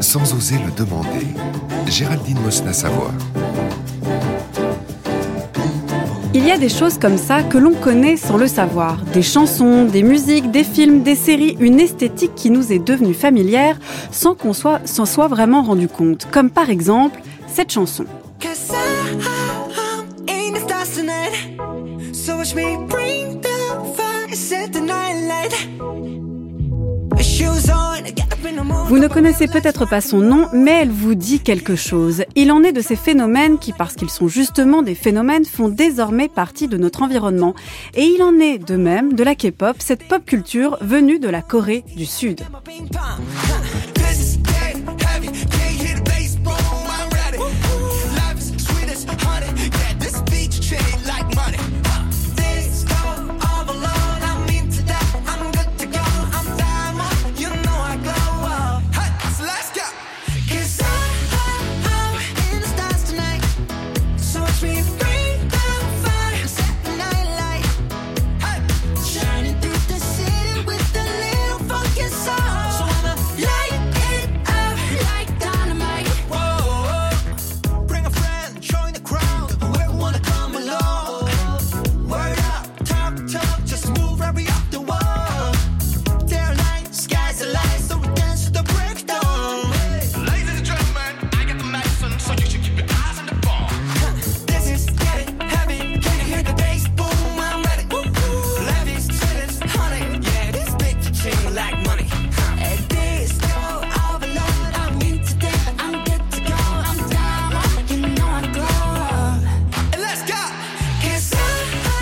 Sans oser le demander. Géraldine Mosna-Savoie. Il y a des choses comme ça que l'on connaît sans le savoir. Des chansons, des musiques, des films, des séries, une esthétique qui nous est devenue familière sans qu'on soit, s'en soit vraiment rendu compte. Comme par exemple cette chanson. Vous ne connaissez peut-être pas son nom, mais elle vous dit quelque chose. Il en est de ces phénomènes qui, parce qu'ils sont justement des phénomènes, font désormais partie de notre environnement. Et il en est de même de la K-pop, cette pop culture venue de la Corée du Sud.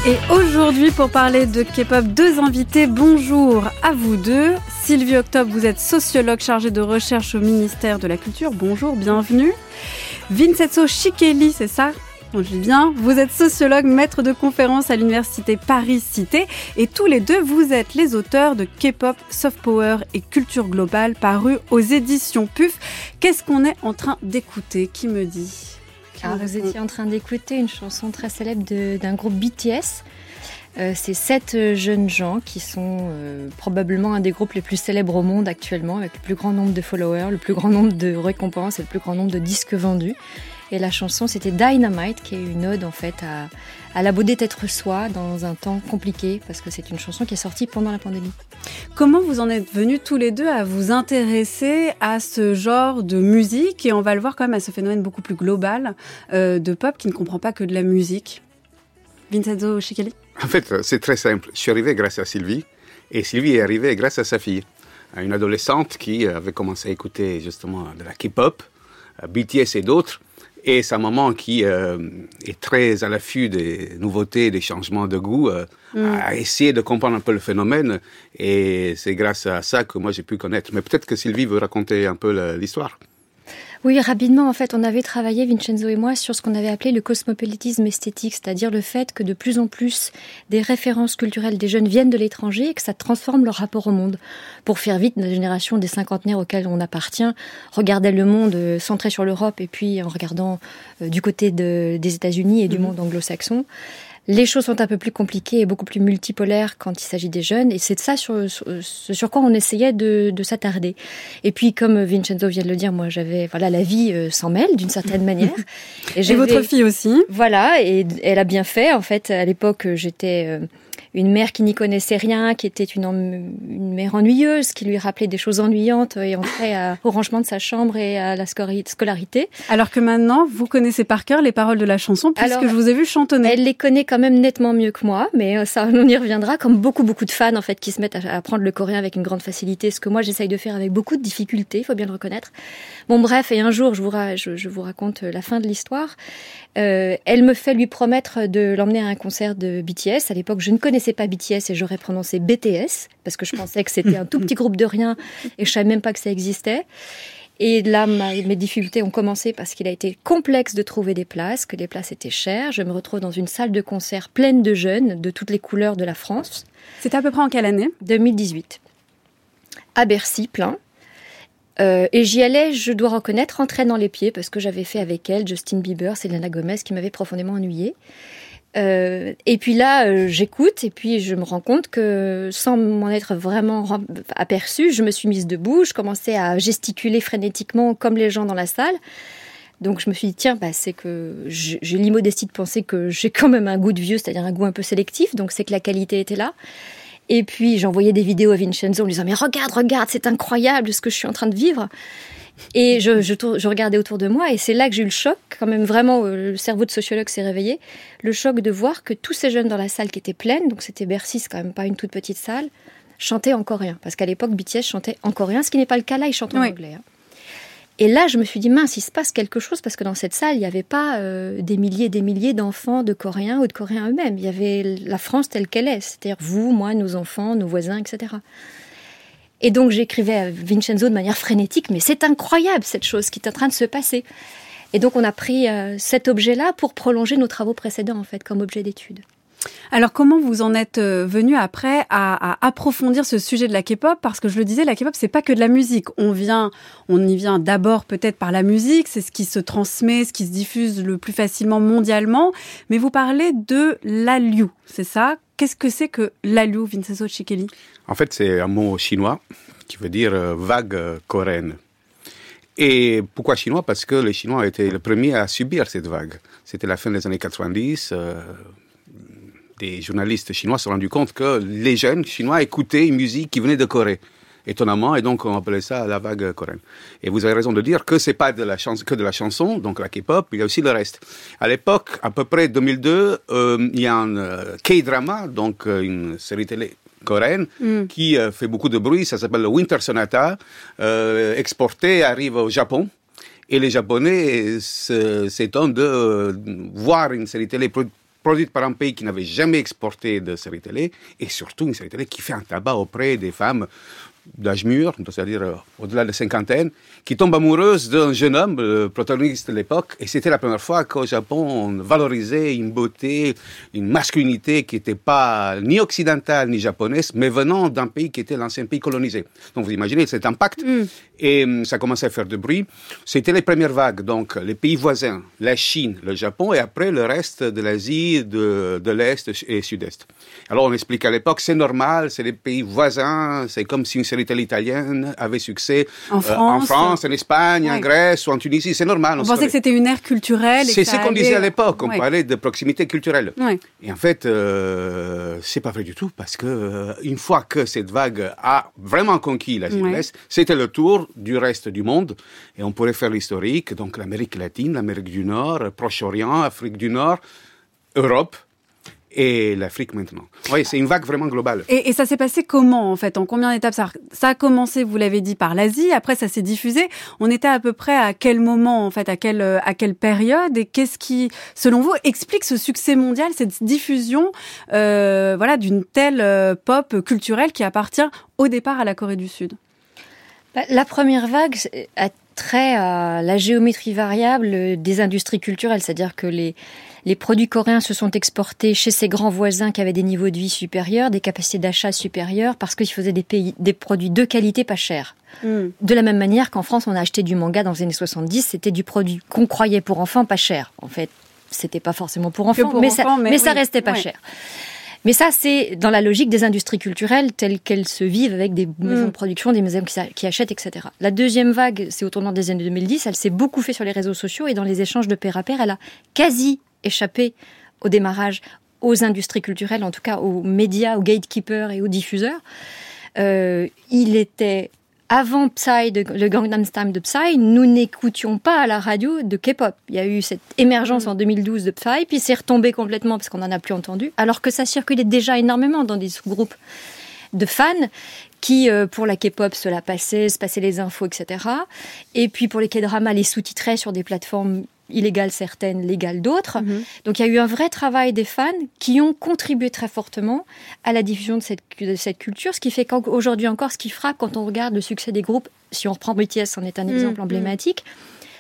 Et aujourd'hui, pour parler de K-pop, deux invités. Bonjour à vous deux. Sylvie Octobre, vous êtes sociologue chargée de recherche au ministère de la Culture. Bonjour, bienvenue. Vincenzo Chikeli, c'est ça? Je dis bien, vous êtes sociologue, maître de conférence à l'université Paris-Cité et tous les deux, vous êtes les auteurs de K-pop, Soft Power et Culture Globale parus aux éditions PUF. Qu'est-ce qu'on est en train d'écouter? Qui me dit? Vous étiez en train d'écouter une chanson très célèbre d'un groupe BTS. Euh, c'est sept euh, jeunes gens qui sont euh, probablement un des groupes les plus célèbres au monde actuellement, avec le plus grand nombre de followers, le plus grand nombre de récompenses et le plus grand nombre de disques vendus. Et la chanson, c'était Dynamite, qui est une ode en fait à, à la beauté d'être soi dans un temps compliqué, parce que c'est une chanson qui est sortie pendant la pandémie. Comment vous en êtes venus tous les deux à vous intéresser à ce genre de musique? Et on va le voir quand même à ce phénomène beaucoup plus global euh, de pop qui ne comprend pas que de la musique Vincenzo Chicali En fait, c'est très simple. Je suis arrivé grâce à Sylvie et Sylvie est arrivée grâce à sa fille, une adolescente qui avait commencé à écouter justement de la K-pop, euh, BTS et d'autres et sa maman, qui euh, est très à l'affût des nouveautés, des changements de goût, euh, mm. a essayé de comprendre un peu le phénomène. Et c'est grâce à ça que moi j'ai pu connaître. Mais peut-être que Sylvie veut raconter un peu l'histoire. Oui, rapidement, en fait, on avait travaillé, Vincenzo et moi, sur ce qu'on avait appelé le cosmopolitisme esthétique, c'est-à-dire le fait que de plus en plus des références culturelles des jeunes viennent de l'étranger et que ça transforme leur rapport au monde. Pour faire vite, la génération des cinquantenaires auxquels on appartient regardait le monde euh, centré sur l'Europe et puis en regardant euh, du côté des États-Unis et du mhm. monde anglo-saxon. Les choses sont un peu plus compliquées et beaucoup plus multipolaires quand il s'agit des jeunes, et c'est de ça sur, sur, quoi on essayait de, de s'attarder. Et puis, comme Vincenzo vient de le dire, moi, j'avais, voilà, la vie euh, s'en mêle d'une certaine manière. Et, et votre fille aussi. Voilà, et elle a bien fait. En fait, à l'époque, j'étais euh, une mère qui n'y connaissait rien, qui était une, une mère ennuyeuse, qui lui rappelait des choses ennuyantes et entrait au rangement de sa chambre et à la scolarité. Alors que maintenant, vous connaissez par cœur les paroles de la chanson, puisque je vous ai vu chantonner. Elle les connaît quand même nettement mieux que moi, mais euh, ça, on y reviendra, comme beaucoup, beaucoup de fans, en fait, qui se mettent à apprendre le coréen avec une grande facilité, ce que moi, j'essaye de faire avec beaucoup de difficultés, il faut bien le reconnaître. Bon, bref, et un jour, je vous, je, vous raconte la fin de l'histoire. Euh, elle me fait lui promettre de l'emmener à un concert de BTS. À l'époque, je ne connaissais pas BTS et j'aurais prononcé BTS parce que je pensais que c'était un tout petit groupe de rien et je savais même pas que ça existait. Et là, mes difficultés ont commencé parce qu'il a été complexe de trouver des places, que les places étaient chères. Je me retrouve dans une salle de concert pleine de jeunes de toutes les couleurs de la France. C'était à peu près en quelle année? 2018. À Bercy, plein. Euh, et j'y allais, je dois reconnaître, en traînant les pieds, parce que j'avais fait avec elle Justin Bieber, Selena Gomez, qui m'avait profondément ennuyée. Euh, et puis là, euh, j'écoute et puis je me rends compte que sans m'en être vraiment aperçue, je me suis mise debout, je commençais à gesticuler frénétiquement comme les gens dans la salle. Donc je me suis dit, tiens, bah, c'est que j'ai l'immodestie de penser que j'ai quand même un goût de vieux, c'est-à-dire un goût un peu sélectif, donc c'est que la qualité était là. Et puis j'envoyais des vidéos à Vincenzo en lui disant, mais regarde, regarde, c'est incroyable ce que je suis en train de vivre. Et je, je, regardais autour de moi et c'est là que j'ai eu le choc, quand même vraiment, euh, le cerveau de sociologue s'est réveillé, le choc de voir que tous ces jeunes dans la salle qui étaient pleines, donc c'était Bercy, c'est quand même pas une toute petite salle, chantaient en coréen. Parce qu'à l'époque, BTS chantait en coréen, ce qui n'est pas le cas là, ils chantent en anglais. Hein. Et là, je me suis dit, mince, il se passe quelque chose parce que dans cette salle, il n'y avait pas euh, des milliers et des milliers d'enfants de Coréens ou de Coréens eux-mêmes. Il y avait la France telle qu'elle est, c'est-à-dire vous, moi, nos enfants, nos voisins, etc. Et donc j'écrivais à Vincenzo de manière frénétique, mais c'est incroyable cette chose qui est en train de se passer. Et donc on a pris euh, cet objet-là pour prolonger nos travaux précédents, en fait, comme objet d'étude. Alors comment vous en êtes euh, venu après à, approfondir ce sujet de la K-pop? Parce que je le disais, la K-pop c'est pas que de la musique. On vient, on y vient d'abord peut-être par la musique, c'est ce qui se transmet, ce qui se diffuse le plus facilement mondialement. Mais vous parlez de l'aliu, c'est ça? Qu'est-ce que c'est que l'aliu, Vincenzo Chikeli En fait, c'est un mot chinois qui veut dire euh, vague euh, coréenne. Et pourquoi chinois? Parce que les Chinois étaient les premiers à subir cette vague. C'était la fin des années 90 des journalistes chinois se sont rendus compte que les jeunes chinois écoutaient une musique qui venait de Corée. Étonnamment, et donc on appelait ça la vague coréenne. Et vous avez raison de dire que c'est pas de la que de la chanson, donc la K-pop, il y a aussi le reste. À l'époque, à peu près 2002, euh, il y a un euh, K-drama, donc euh, une série télé coréenne mm. qui fait beaucoup de bruit, ça s'appelle le Winter Sonata, exporté, arrive au Japon. Et les Japonais s'étonnent de voir une série télé produite par un pays qui n'avait jamais exporté de séries télé, et surtout une série télé qui fait un tabac auprès des femmes d'âge mûr, c'est-à-dire euh, au-delà de cinquantaine, qui tombe amoureuse d'un jeune homme, le protagoniste de l'époque, et c'était la première fois qu'au Japon, on valorisait une beauté, une masculinité qui n'était pas ni occidentale ni japonaise, mais venant d'un pays qui était l'ancien pays colonisé. Donc vous imaginez cet impact, mm. et hum, ça commençait à faire du bruit. C'était les premières vagues, donc les pays voisins, la Chine, le Japon, et après le reste de l'Asie, de, de l'Est et Sud-Est. Alors on explique à l'époque, c'est normal, c'est les pays voisins, c'est comme si une télé italienne avait succès en euh, France, en Espagne, en Grèce ou en Tunisie. C'est normal. On, pensait que c'était une ère culturelle. C'est ce qu'on disait à l'époque. On parlait de proximité culturelle. Et en fait, euh, c'est pas vrai du tout parce que euh, une fois que cette vague a vraiment conquis l'Asie de l'Est, c'était le tour du reste du monde. Et on pourrait faire l'historique. Donc l'Amérique latine, l'Amérique du Nord, Proche-Orient, Afrique du Nord, Europe et l'Afrique maintenant. Oui, c'est une vague vraiment globale. Et, ça s'est passé comment en fait? En combien d'étapes? Ça, ça a commencé, vous l'avez dit, par l'Asie. Après, ça s'est diffusé. On était à peu près à quel moment en fait, à quelle à quelle période? Et qu'est-ce qui, selon vous, explique ce succès mondial, cette diffusion, euh, voilà, d'une telle euh, pop culturelle qui appartient au départ à la Corée du Sud? Bah, La première vague a trait à la géométrie variable des industries culturelles, c'est-à-dire que les les produits coréens se sont exportés chez ses grands voisins qui avaient des niveaux de vie supérieurs, des capacités d'achat supérieures, parce qu'ils faisaient des, pays, des produits de qualité pas chers. Hmm. De la même manière qu'en France, on a acheté du manga dans les années 70, c'était du produit qu'on croyait pour enfants pas cher. En fait, c'était pas forcément pour enfants, mais, ça, mais, ça restait pas cher. Mais ça, c'est dans la logique des industries culturelles telles qu'elles se vivent avec des maisons de hmm. production, des maisons qui, achètent, etc. La deuxième vague, c'est au tournant des années 2010, elle s'est beaucoup fait sur les réseaux sociaux et dans les échanges de pair à pair, elle a quasi échappé au démarrage aux industries culturelles, en tout cas aux médias, aux gatekeepers et aux diffuseurs. Euh, il était avant Psy, le Gangnam Style de Psy, nous n'écoutions pas à la radio de K-pop. Il y a eu cette émergence en 2012 de Psy, puis c'est retombé complètement parce qu'on n'en a plus entendu, alors que ça circulait déjà énormément dans des groupes de fans qui, euh, pour la K-pop, se la passaient, se passaient les infos, etc. Et puis pour les K-dramas, les sous-titraient sur des plateformes illégales certaines, légales d'autres. Mhm. Donc il y a eu un vrai travail des fans qui ont contribué très fortement à la diffusion de cette, cette culture, ce qui fait qu'aujourd'hui encore, ce qui frappe quand on regarde le succès des groupes, si on reprend BTS en est un mhm. exemple emblématique,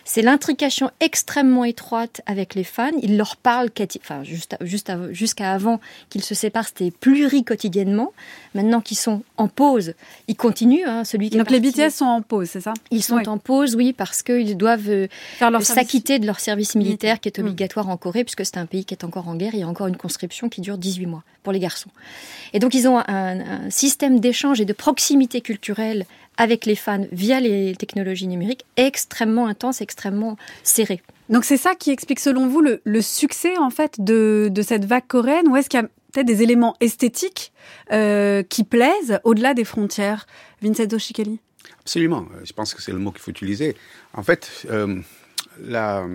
C'est l'intrication extrêmement étroite avec les fans. Il leur parle, enfin, juste, juste jusqu'à avant qu'ils se séparent, c'était pluri quotidiennement. Maintenant qu'ils sont en pause, ils continuent. Hein, celui qui Donc les BTS sont en pause, c'est ça? Ils sont en pause, oui, parce qu'ils doivent euh, s'acquitter de leur service militaire qui est obligatoire en Corée, puisque c'est un pays qui est encore en guerre. Il y a encore une conscription qui dure 18 mois pour les garçons. Et donc ils ont un système d'échange et de proximité culturelle avec les fans via les technologies numériques extrêmement intense, extrêmement serré. Donc c'est ça qui explique selon vous le, succès en fait de, cette vague coréenne ou est-ce qu'il y a peut-être des éléments esthétiques euh, qui plaisent au-delà des frontières? Vincenzo Chicali Absolument, je pense que c'est le mot qu'il faut utiliser. En fait, euh, la,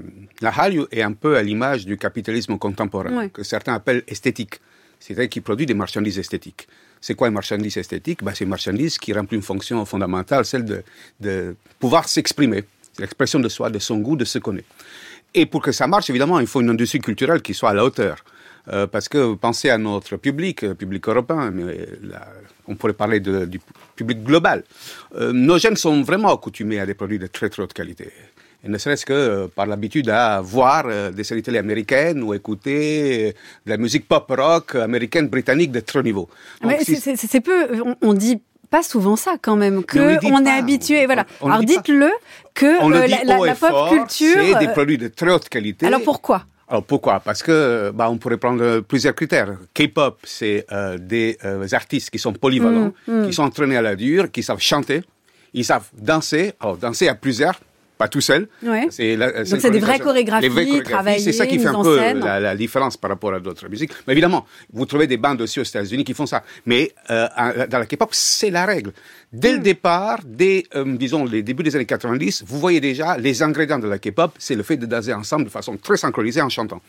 la Hallyu est un peu à l'image du capitalisme contemporain, que certains appellent esthétique, c'est-à-dire qui produit des marchandises esthétiques. C'est quoi une marchandise esthétique? Ben, C'est une marchandise qui remplit une fonction fondamentale, celle de, pouvoir s'exprimer. L'expression de soi, de son goût, de ce qu'on est. Et pour que ça marche, évidemment, il faut une industrie culturelle qui soit à la hauteur. Euh, parce que pensez à notre public, le public européen, mais on pourrait parler du public global. Euh, nos jeunes sont vraiment accoutumés à des produits de très très haute qualité et ne serait-ce que euh, par l'habitude à voir euh, des séries télé américaines ou écouter euh, de la musique pop-rock américaine, britannique de très haut niveau. C'est peu, on, dit pas souvent ça quand même, que on, est habitué. Voilà. Alors dites-le que la, pop culture, c'est des produits de très haute qualité. Alors pourquoi? Alors pourquoi? Parce que bah, on pourrait prendre plusieurs critères. K-pop, c'est des artistes qui sont polyvalents, mm, mm. qui sont entraînés à la dure, qui savent chanter, ils savent danser. Alors danser à plusieurs, pas tout seul. C'est Donc c'est des vraies chorégraphies, travaillées, C'est ça qui fait un peu la, différence par rapport à d'autres musiques. Mais évidemment, vous trouvez des bandes aussi aux États-Unis qui font ça. Mais euh, dans la K-pop, c'est la règle. Dès le hmm. départ, dès, euh, disons, les débuts des années 90, vous voyez déjà les ingrédients de la K-pop, c'est le fait de danser ensemble de façon très synchronisée en chantant.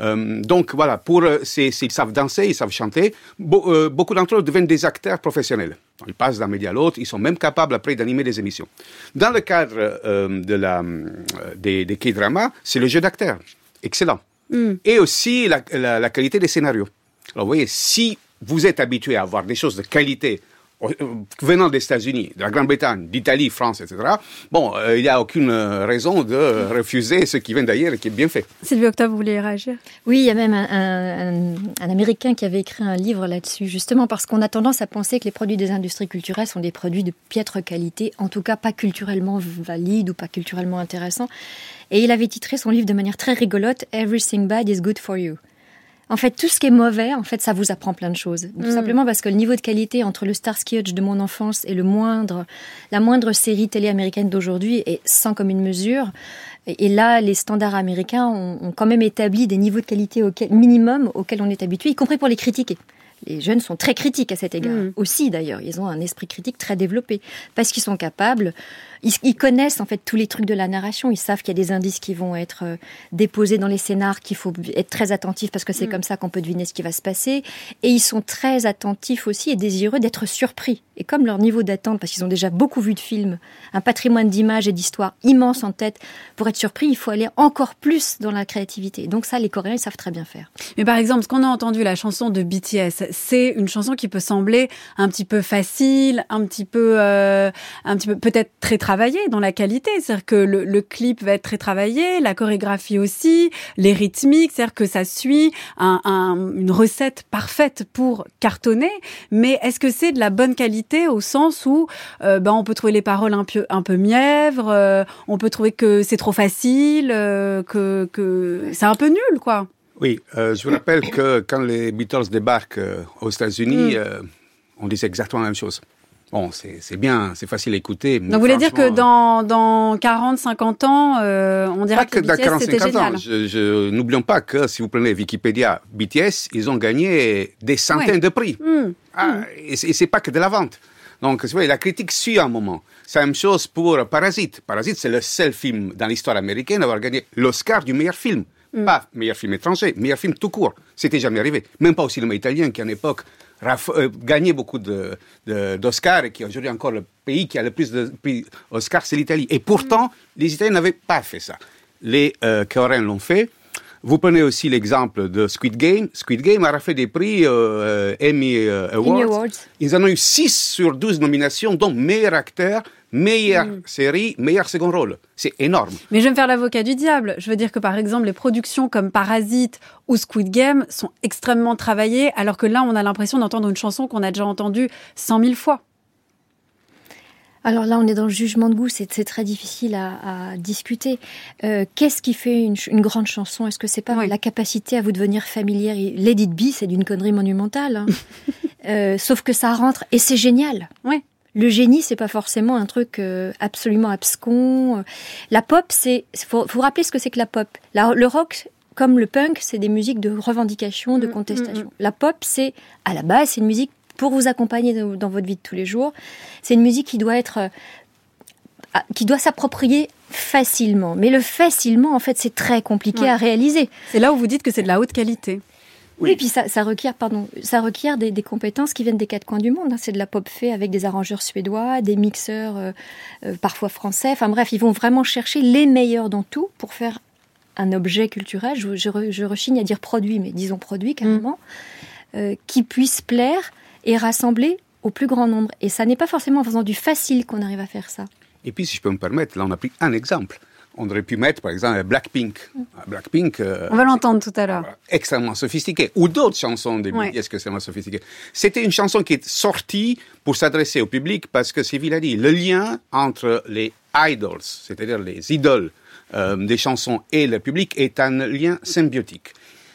Euh, donc voilà, pour euh, ils savent danser, ils savent chanter. Euh, beaucoup d'entre eux deviennent des acteurs professionnels. Ils passent d'un média à l'autre, ils sont même capables après d'animer des émissions. Dans le cadre de la, des, des K-dramas, c'est le jeu d'acteur. Excellent. Hmm. Et aussi la, la, qualité des scénarios. Alors vous voyez, si vous êtes habitué à avoir des choses de qualité venant des États-Unis, de la Grande-Bretagne, d'Italie, France, etc., bon, euh, il n'y a aucune euh, raison de refuser ce qui vient d'ailleurs et qui est bien fait. Sylvie Octave, vous voulez réagir? Oui, il y a même un, Américain qui avait écrit un livre là-dessus, justement parce qu'on a tendance à penser que les produits des industries culturelles sont des produits de piètre qualité, en tout cas pas culturellement valides ou pas culturellement intéressants. Et il avait titré son livre de manière très rigolote, Everything Bad is Good for You. En fait, tout ce qui est mauvais, en fait, ça vous apprend plein de choses. Tout mm. simplement parce que le niveau de qualité entre le Starsky Hutch de mon enfance et le moindre, la moindre série télé américaine d'aujourd'hui est sans commune mesure. Et là, les standards américains ont, quand même établi des niveaux de qualité auquel, minimum auxquels on est habitué, y compris pour les critiquer. Les jeunes sont très critiques à cet égard. Mm. Aussi, d'ailleurs, ils ont un esprit critique très développé parce qu'ils sont capables ils, connaissent en fait tous les trucs de la narration. Ils savent qu'il y a des indices qui vont être euh, déposés dans les scénars, qu'il faut être très attentif parce que c'est mm. comme ça qu'on peut deviner ce qui va se passer. Et ils sont très attentifs aussi et désireux d'être surpris. Et comme leur niveau d'attente, parce qu'ils ont déjà beaucoup vu de films, un patrimoine d'images et d'histoires immense en tête, pour être surpris, il faut aller encore plus dans la créativité. Donc ça, les Coréens, ils savent très bien faire. Mais par exemple, ce qu'on a entendu, la chanson de BTS, c'est une chanson qui peut sembler un petit peu facile, un petit peu, euh, un petit peu peut-être très travaillé dans la qualité. C'est-à-dire que le, clip va être très travaillé, la chorégraphie aussi, les rythmiques, c'est-à-dire que ça suit une recette parfaite pour cartonner. Mais est-ce que c'est de la bonne qualité au sens où euh, ben, on peut trouver les paroles un peu, un peu mièvres, euh, on peut trouver que c'est trop facile, euh, que, que c'est un peu nul, quoi. Oui, je vous rappelle que quand les Beatles débarquent aux États-Unis, mm. on disait exactement la même chose. Bon, c'est bien, c'est facile à écouter. Donc, vous voulez dire que dans, dans 40, 50 ans, euh, on dirait que, BTS, c'était génial. Ans. Je, je, N'oublions pas que si vous prenez Wikipédia, BTS, ils ont gagné des centaines de prix. Hmm. Ah, hmm. Et c'est pas que de la vente. Donc, vous voyez, la critique suit un moment. C'est la même chose pour Parasite. Parasite, c'est le seul film dans l'histoire américaine à avoir gagné l'Oscar du meilleur film. Hmm. Pas meilleur film étranger, meilleur film tout court. C'était jamais arrivé. Même pas au cinéma italien, qui à l'époque euh, gagné beaucoup d'Oscars et qui est aujourd'hui encore le pays qui a le plus de prix Oscar, c'est l'Italie. Et pourtant, les Italiens n'avaient pas fait ça. Les euh, Coréens l'ont fait. Vous prenez aussi l'exemple de Squid Game. Squid Game a fait des prix euh, Emmy, euh, Awards. Ils en ont eu 6 sur 12 nominations, dont meilleur acteur, meilleure mm. série, meilleur second rôle. C'est énorme. Mais je vais me faire l'avocat du diable. Je veux dire que par exemple, les productions comme Parasite ou Squid Game sont extrêmement travaillées, alors que là, on a l'impression d'entendre une chanson qu'on a déjà entendue 100 000 fois. Alors là, on est dans le jugement de goût, c'est très difficile à, discuter. Euh, qu'est-ce qui fait une, grande chanson? Est-ce que c'est pas la capacité à vous devenir familière? Lady B, c'est d'une connerie monumentale. Hein. Euh, sauf que ça rentre et c'est génial. Oui. Le génie, c'est pas forcément un truc euh, absolument abscon. La pop, c'est faut, faut rappeler ce que c'est que la pop. le rock, comme le punk, c'est des musiques de revendication, de mm, mm, contestation. Mm, la pop, c'est à la base, c'est une musique pour vous accompagner dans votre vie de tous les jours. C'est une musique qui doit être euh, ah, qui doit s'approprier facilement. Mais le facilement, en fait, c'est très compliqué à réaliser. C'est là où vous dites que c'est de la haute qualité. Oui, et puis ça, requiert, pardon, ça requiert des, compétences qui viennent des quatre coins du monde. Hein. C'est de la pop fait avec des arrangeurs suédois, des mixeurs euh, euh, parfois français. Enfin bref, ils vont vraiment chercher les meilleurs dans tout pour faire un objet culturel. Je, rechigne à dire produit, mais disons produit carrément, mm. qui puisse plaire et rassembler au plus grand nombre. Et ça n'est pas forcément en faisant du facile qu'on arrive à faire ça. Et puis, si je peux me permettre, là, on a pris un exemple. On aurait pu mettre, par exemple, Blackpink. Mm. Blackpink. Euh, on va l'entendre tout à l'heure. Extrêmement sophistiqué. Ou d'autres chansons des BTS extrêmement sophistiquées. C'était une chanson qui est sortie pour s'adresser au public parce que Sylvie l'a dit, le lien entre les idols, c'est-à-dire les idoles euh, des chansons et le public est un lien symbiotique.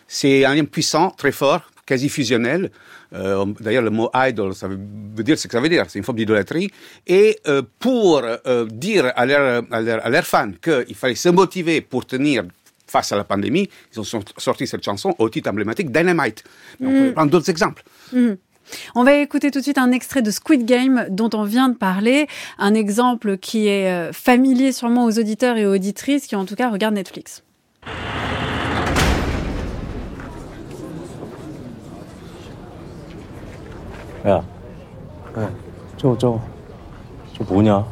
C'est un lien puissant, très fort, quasi fusionnel. Euh, d'ailleurs, le mot idol, ça veut dire ce que ça veut dire. C'est une forme d'idolâtrie. Et euh, pour euh, dire à leurs leur, fans qu'il fallait se motiver pour tenir face à la pandémie, ils ont sorti cette chanson au titre emblématique Dynamite. Mais on peut mm. prendre d'autres exemples. Mm. On va écouter tout de suite un extrait de Squid Game dont on vient de parler, un exemple qui est familier sûrement aux auditeurs et aux auditrices qui en tout cas regardent Netflix. 야, 야, 저거 저거 저 뭐냐?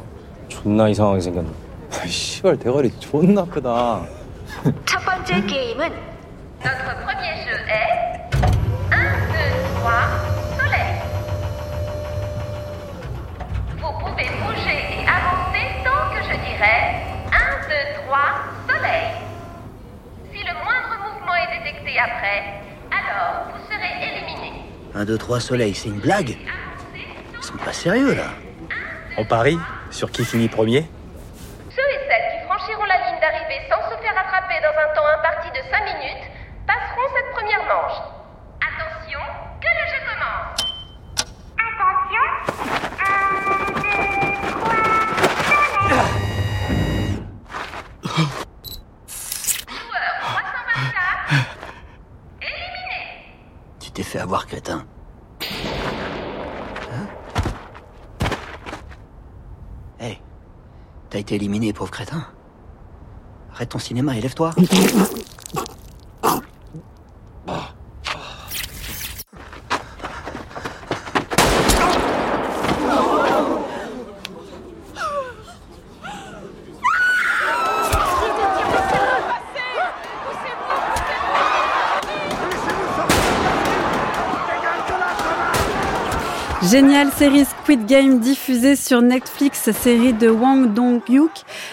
존나 이상하게 생겼네. 아, 씨발 대가리 존나 크다. 첫 번째 게임은 Notre premier jeu est 1, 2, 3, soleil. Éliminé. 1, 2, 3 soleil, c'est une blague Ils sont pas sérieux là On parie sur qui finit premier Ceux et celles qui franchiront la ligne d'arrivée sans se faire attraper dans un temps imparti de 5 minutes passeront cette première manche. Attention, que le jeu commence Attention 1, 2, 3, soleil Joueur 324 t'es fait avoir, crétin. Hein Hey, t'as éliminé, pauvre crétin. Arrête ton cinéma et lève-toi. Géniale série Squid Game diffusée sur Netflix, série de Wang Dong-hyuk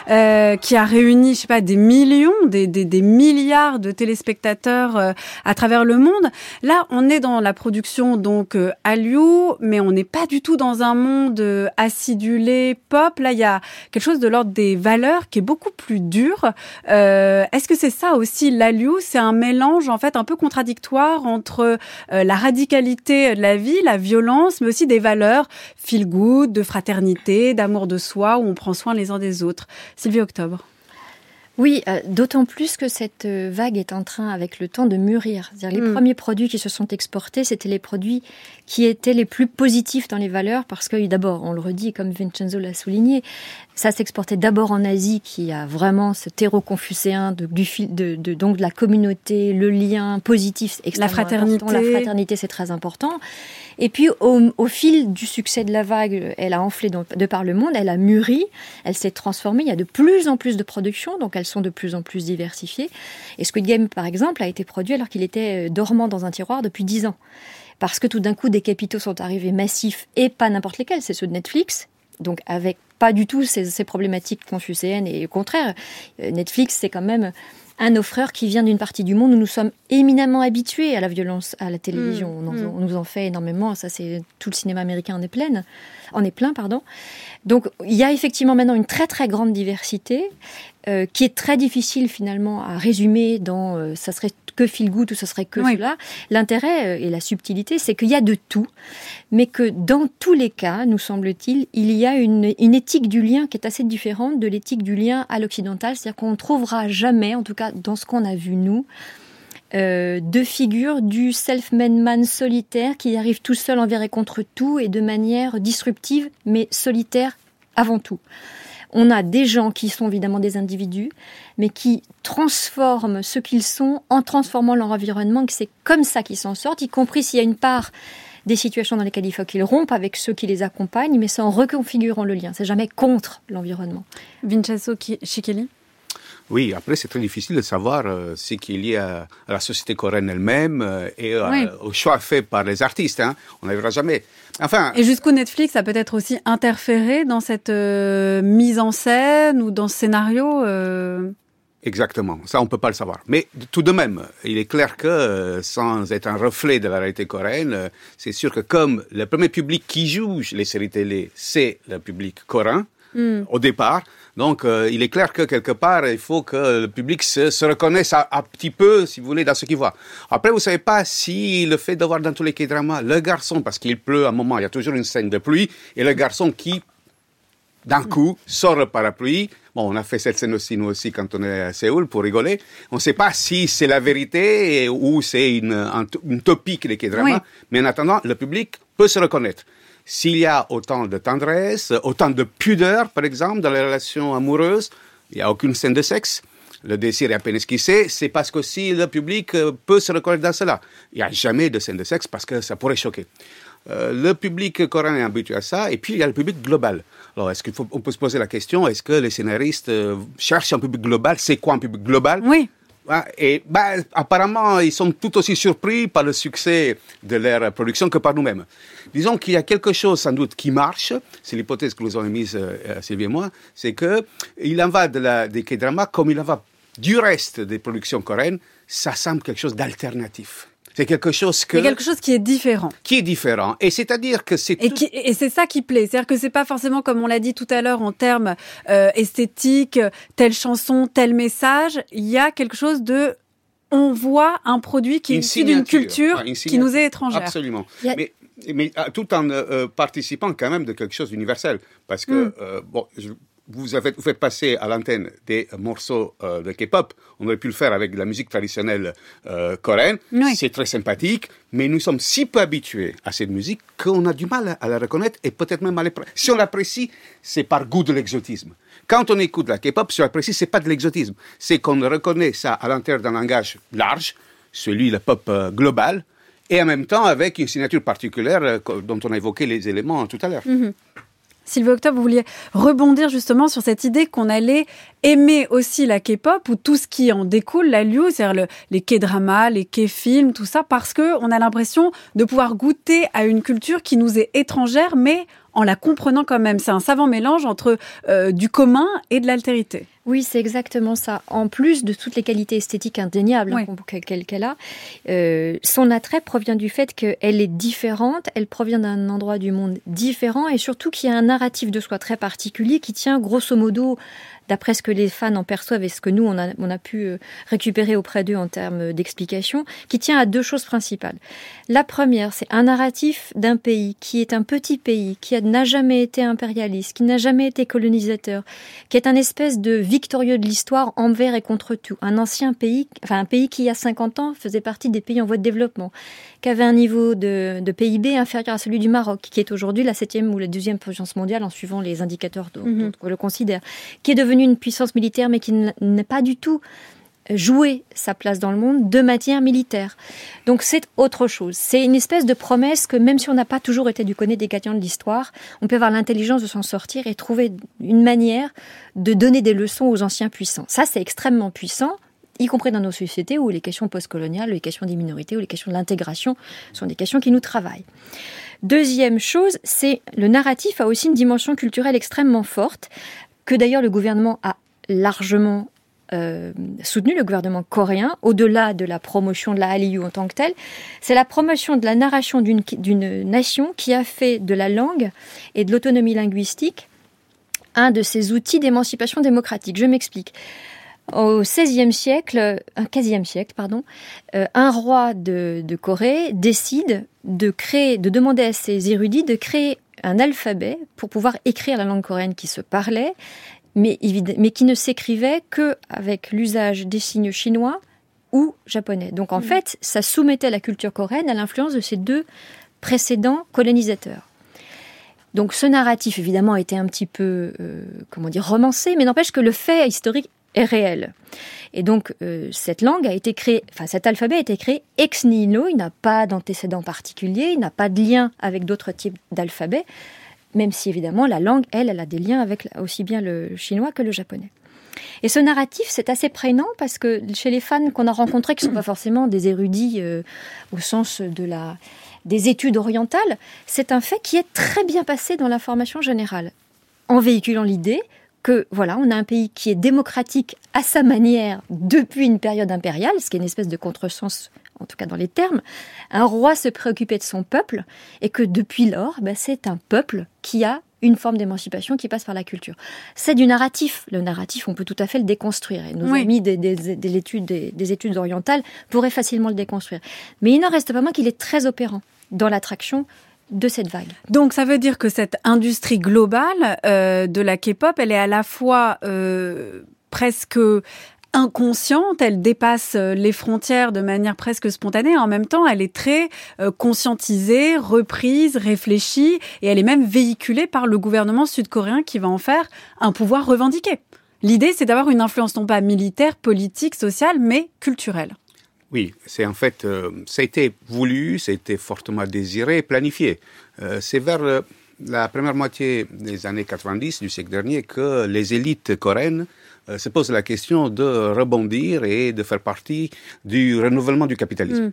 euh, qui a réuni, je sais pas, des millions, des, des, des milliards de téléspectateurs euh, à travers le monde. Là, on est dans la production donc euh, mais on n'est pas du tout dans un monde euh, acidulé pop. Là, il y a quelque chose de l'ordre des valeurs qui est beaucoup plus dur. Est-ce que c'est ça aussi l'Hallyu C'est un mélange en fait un peu contradictoire entre la radicalité de la vie, la violence, mais aussi des valeurs feel good, de fraternité, d'amour de soi, où on prend soin les uns des autres. Sylvie Octobre. Oui, euh, d'autant plus que cette euh, vague est en train, avec le temps, de mûrir. les hmm. premiers produits qui se sont exportés, c'était les produits qui étaient les plus positifs dans les valeurs, parce que d'abord, on le redit, comme Vincenzo l'a souligné, ça s'exportait d'abord en Asie, qui a vraiment ce terreau confucéen de, de, de, donc de la communauté, le lien positif, la fraternité. La fraternité, c'est très important. Et puis, au, fil du succès de la vague, elle a enflé de par le monde, elle a mûri, elle s'est transformée. Il y a de plus en plus de production, donc elle sont de plus en plus diversifiées. Et Squid Game, par exemple, a été produit alors qu'il était euh, dormant dans un tiroir depuis 10 ans. Parce que tout d'un coup, des capitaux sont arrivés massifs, et pas n'importe lesquels, c'est ceux de Netflix, donc avec pas du tout ces, ces problématiques confucéennes, et au contraire, euh, Netflix, c'est quand même un offreur qui vient d'une partie du monde où nous sommes éminemment habitués à la violence à la télévision. Mmh, on, en- mmh. on nous en fait énormément. Ça, c'est tout le cinéma américain en est plein. En est plein, pardon. Donc, il y a effectivement maintenant une très très grande diversité euh, qui est très difficile finalement à résumer dans euh, ça serait que feel good ou ça serait que Oui. cela. L'intérêt euh, et la subtilité, c'est qu'il y a de tout, mais que dans tous les cas, nous semble-t-il, il y a une, une éthique du lien qui est assez différente de l'éthique du lien à l'occidental. C'est-à-dire qu'on ne trouvera jamais, en tout cas dans ce qu'on a vu nous, euh, de figure du self-made man solitaire qui arrive tout seul envers et contre tout et de manière disruptive, mais solitaire avant tout. On a des gens qui sont évidemment des individus, mais qui transforment ce qu'ils sont en transformant leur environnement, que c'est comme ça qu'ils s'en sortent, y compris s'il y a une part des situations dans lesquelles il faut qu'ils rompent avec ceux qui les accompagnent, mais c'est en reconfigurant le lien. C'est jamais contre l'environnement. Vincenzo Chi- Chichelli Oui, après, c'est très difficile de savoir euh, ce qu'il y a à la société coréenne elle-même euh, et euh, Oui. au choix fait par les artistes. Hein. On ne verra jamais. Enfin, Et jusqu'où Netflix a peut-être aussi interféré dans cette euh, mise en scène ou dans ce scénario euh, Exactement, ça on peut pas le savoir. Mais tout de même, il est clair que sans être un reflet de la réalité coréenne, c'est sûr que comme le premier public qui juge les séries télé, c'est le public coréen hmm. au départ, donc euh, il est clair que quelque part il faut que le public se, se reconnaisse un, petit peu, si vous voulez, dans ce qu'il voit. Après, vous savez pas si le fait de voir dans tous les K-dramas le garçon, parce qu'il pleut à un moment, il y a toujours une scène de pluie, et le garçon qui d'un coup, sort le parapluie. Bon, on a fait cette scène aussi, nous aussi, quand on est à Séoul, pour rigoler. On ne sait pas si c'est la vérité et- ou c'est une, un- une topique des K-dramas. Oui. Mais en attendant, le public peut se reconnaître. S'il y a autant de tendresse, autant de pudeur, par exemple, dans les relations amoureuses, il n'y a aucune scène de sexe. Le désir est à peine esquissé, c'est parce que si le public euh, peut se reconnaître dans cela. Il n'y a jamais de scène de sexe parce que ça pourrait choquer. Euh, le public coréen est habitué à ça, et puis il y a le public global. Alors, est-ce qu'il faut, on peut se poser la question, est-ce que les scénaristes euh, cherchent un public global? C'est quoi un public global? Oui. Et bah, apparemment, ils sont tout aussi surpris par le succès de leur production que par nous-mêmes. Disons qu'il y a quelque chose sans doute qui marche, c'est l'hypothèse que nous avons émise euh, Sylvie et moi, c'est que il en va de la, des K-dramas comme il en va du reste des productions coréennes, ça semble quelque chose d'alternatif. C'est quelque chose que, C'est quelque chose qui est différent. qui est différent. Et c'est-à-dire que c'est Et, tout- qui- et c'est ça qui plaît. C'est-à-dire que c'est pas forcément, comme on l'a dit tout à l'heure, en termes euh, esthétiques, telle chanson, tel message. Il y a quelque chose de. On voit un produit qui est issu d'une culture qui nous est étrangère. Absolument. A- Mais, mais euh, tout en euh, euh, participant quand même de quelque chose d'universel. Parce que, Mm. euh, bon, je- vous, avez, vous faites passer à l'antenne des morceaux euh, de K-pop. On aurait pu le faire avec de la musique traditionnelle euh, coréenne. Oui. C'est très sympathique. Mais nous sommes si peu habitués à cette musique qu'on a du mal à la reconnaître et peut-être même à l'apprécier. Si on l'apprécie, c'est par goût de l'exotisme. Quand on écoute la K-pop, si on l'apprécie, c'est pas de l'exotisme. C'est qu'on reconnaît ça à l'intérieur d'un langage large, celui, le pop euh, global, et en même temps avec une signature particulière euh, dont on a évoqué les éléments tout à l'heure. Sylvie Octobre, vous vouliez rebondir justement sur cette idée qu'on allait aimer aussi la K-pop ou tout ce qui en découle, la Liu, c'est-à-dire le- les K-dramas, les K-films, tout ça, parce que on a l'impression de pouvoir goûter à une culture qui nous est étrangère, mais en la comprenant quand même. C'est un savant mélange entre euh, du commun et de l'altérité. Oui, c'est exactement ça. En plus de toutes les qualités esthétiques indéniables Oui. qu'elle a, euh, son attrait provient du fait qu'elle est différente, elle provient d'un endroit du monde différent et surtout qu'il y a un narratif de soi très particulier qui tient grosso modo, d'après ce que les fans en perçoivent et ce que nous, on a, on a pu euh, récupérer auprès d'eux en termes d'explication, qui tient à deux choses principales. La première, c'est un narratif d'un pays qui est un petit pays, qui n'a jamais été impérialiste, qui n'a jamais été colonisateur, qui est un espèce de victorieux de l'histoire envers et contre tout. Un ancien pays, enfin un pays qui il y a 50 ans faisait partie des pays en voie de développement, qui avait un niveau de, de PIB inférieur à celui du Maroc, qui est aujourd'hui la septième ou la deuxième puissance mondiale en suivant les indicateurs dont, Mhm. dont on le considère, qui est devenu une puissance militaire mais qui n'est pas du tout jouer sa place dans le monde de matière militaire. Donc c'est autre chose. C'est une espèce de promesse que même si on n'a pas toujours été du côté des gagnants de l'histoire, on peut avoir l'intelligence de s'en sortir et trouver une manière de donner des leçons aux anciens puissants. Ça, c'est extrêmement puissant y compris dans nos sociétés où les questions postcoloniales, les questions des minorités ou les questions de l'intégration sont des questions qui nous travaillent. Deuxième chose, c'est le narratif a aussi une dimension culturelle extrêmement forte, que d'ailleurs le gouvernement a largement euh, soutenu, le gouvernement coréen, au-delà de la promotion de la Hallyu en tant que telle, c'est la promotion de la narration d'une nation qui a fait de la langue et de l'autonomie linguistique un de ses outils d'émancipation démocratique. Je m'explique au XVIe siècle, un XVe siècle, pardon, euh, un roi de, Corée décide de créer, de demander à ses érudits de créer un alphabet pour pouvoir écrire la langue coréenne qui se parlait, mais, mais qui ne s'écrivait que avec l'usage des signes chinois ou japonais. Donc en mmh. fait, ça soumettait la culture coréenne à l'influence de ces deux précédents colonisateurs. Donc ce narratif, évidemment, a été un petit peu, euh, comment dire, romancé, mais n'empêche que le fait historique est réel. Et donc, euh, cette langue a été créée, enfin, cet alphabet a été créé ex nihilo, il n'a pas d'antécédent particulier, il n'a pas de lien avec d'autres types d'alphabets, même si évidemment la langue, elle, elle a des liens avec aussi bien le chinois que le japonais. Et ce narratif, c'est assez prégnant parce que chez les fans qu'on a rencontrés, qui ne sont pas forcément des érudits euh, au sens de la, des études orientales, c'est un fait qui est très bien passé dans l'information générale, en véhiculant l'idée que voilà, on a un pays qui est démocratique à sa manière depuis une période impériale, ce qui est une espèce de contresens, en tout cas dans les termes. Un roi se préoccupait de son peuple et que depuis lors, ben, c'est un peuple qui a une forme d'émancipation qui passe par la culture. C'est du narratif. Le narratif, on peut tout à fait le déconstruire. Et nos amis des, des, études, des, études orientales pourraient facilement le déconstruire. Mais il n'en reste pas moins qu'il est très opérant dans l'attraction de cette vague. Donc ça veut dire que cette industrie globale euh, de la K-pop, elle est à la fois euh, presque inconsciente, elle dépasse euh, les frontières de manière presque spontanée, en même temps elle est très conscientisée, reprise, réfléchie, et elle est même véhiculée par le gouvernement sud-coréen qui va en faire un pouvoir revendiqué. L'idée c'est d'avoir une influence non pas militaire, politique, sociale, mais culturelle. Oui, c'est en fait, euh, ça a été voulu, ça a été fortement désiré, planifié. Euh, c'est vers euh, la première moitié des années 90 du siècle dernier que les élites coréennes se posent la question de rebondir et de faire partie du renouvellement du capitalisme. Mm.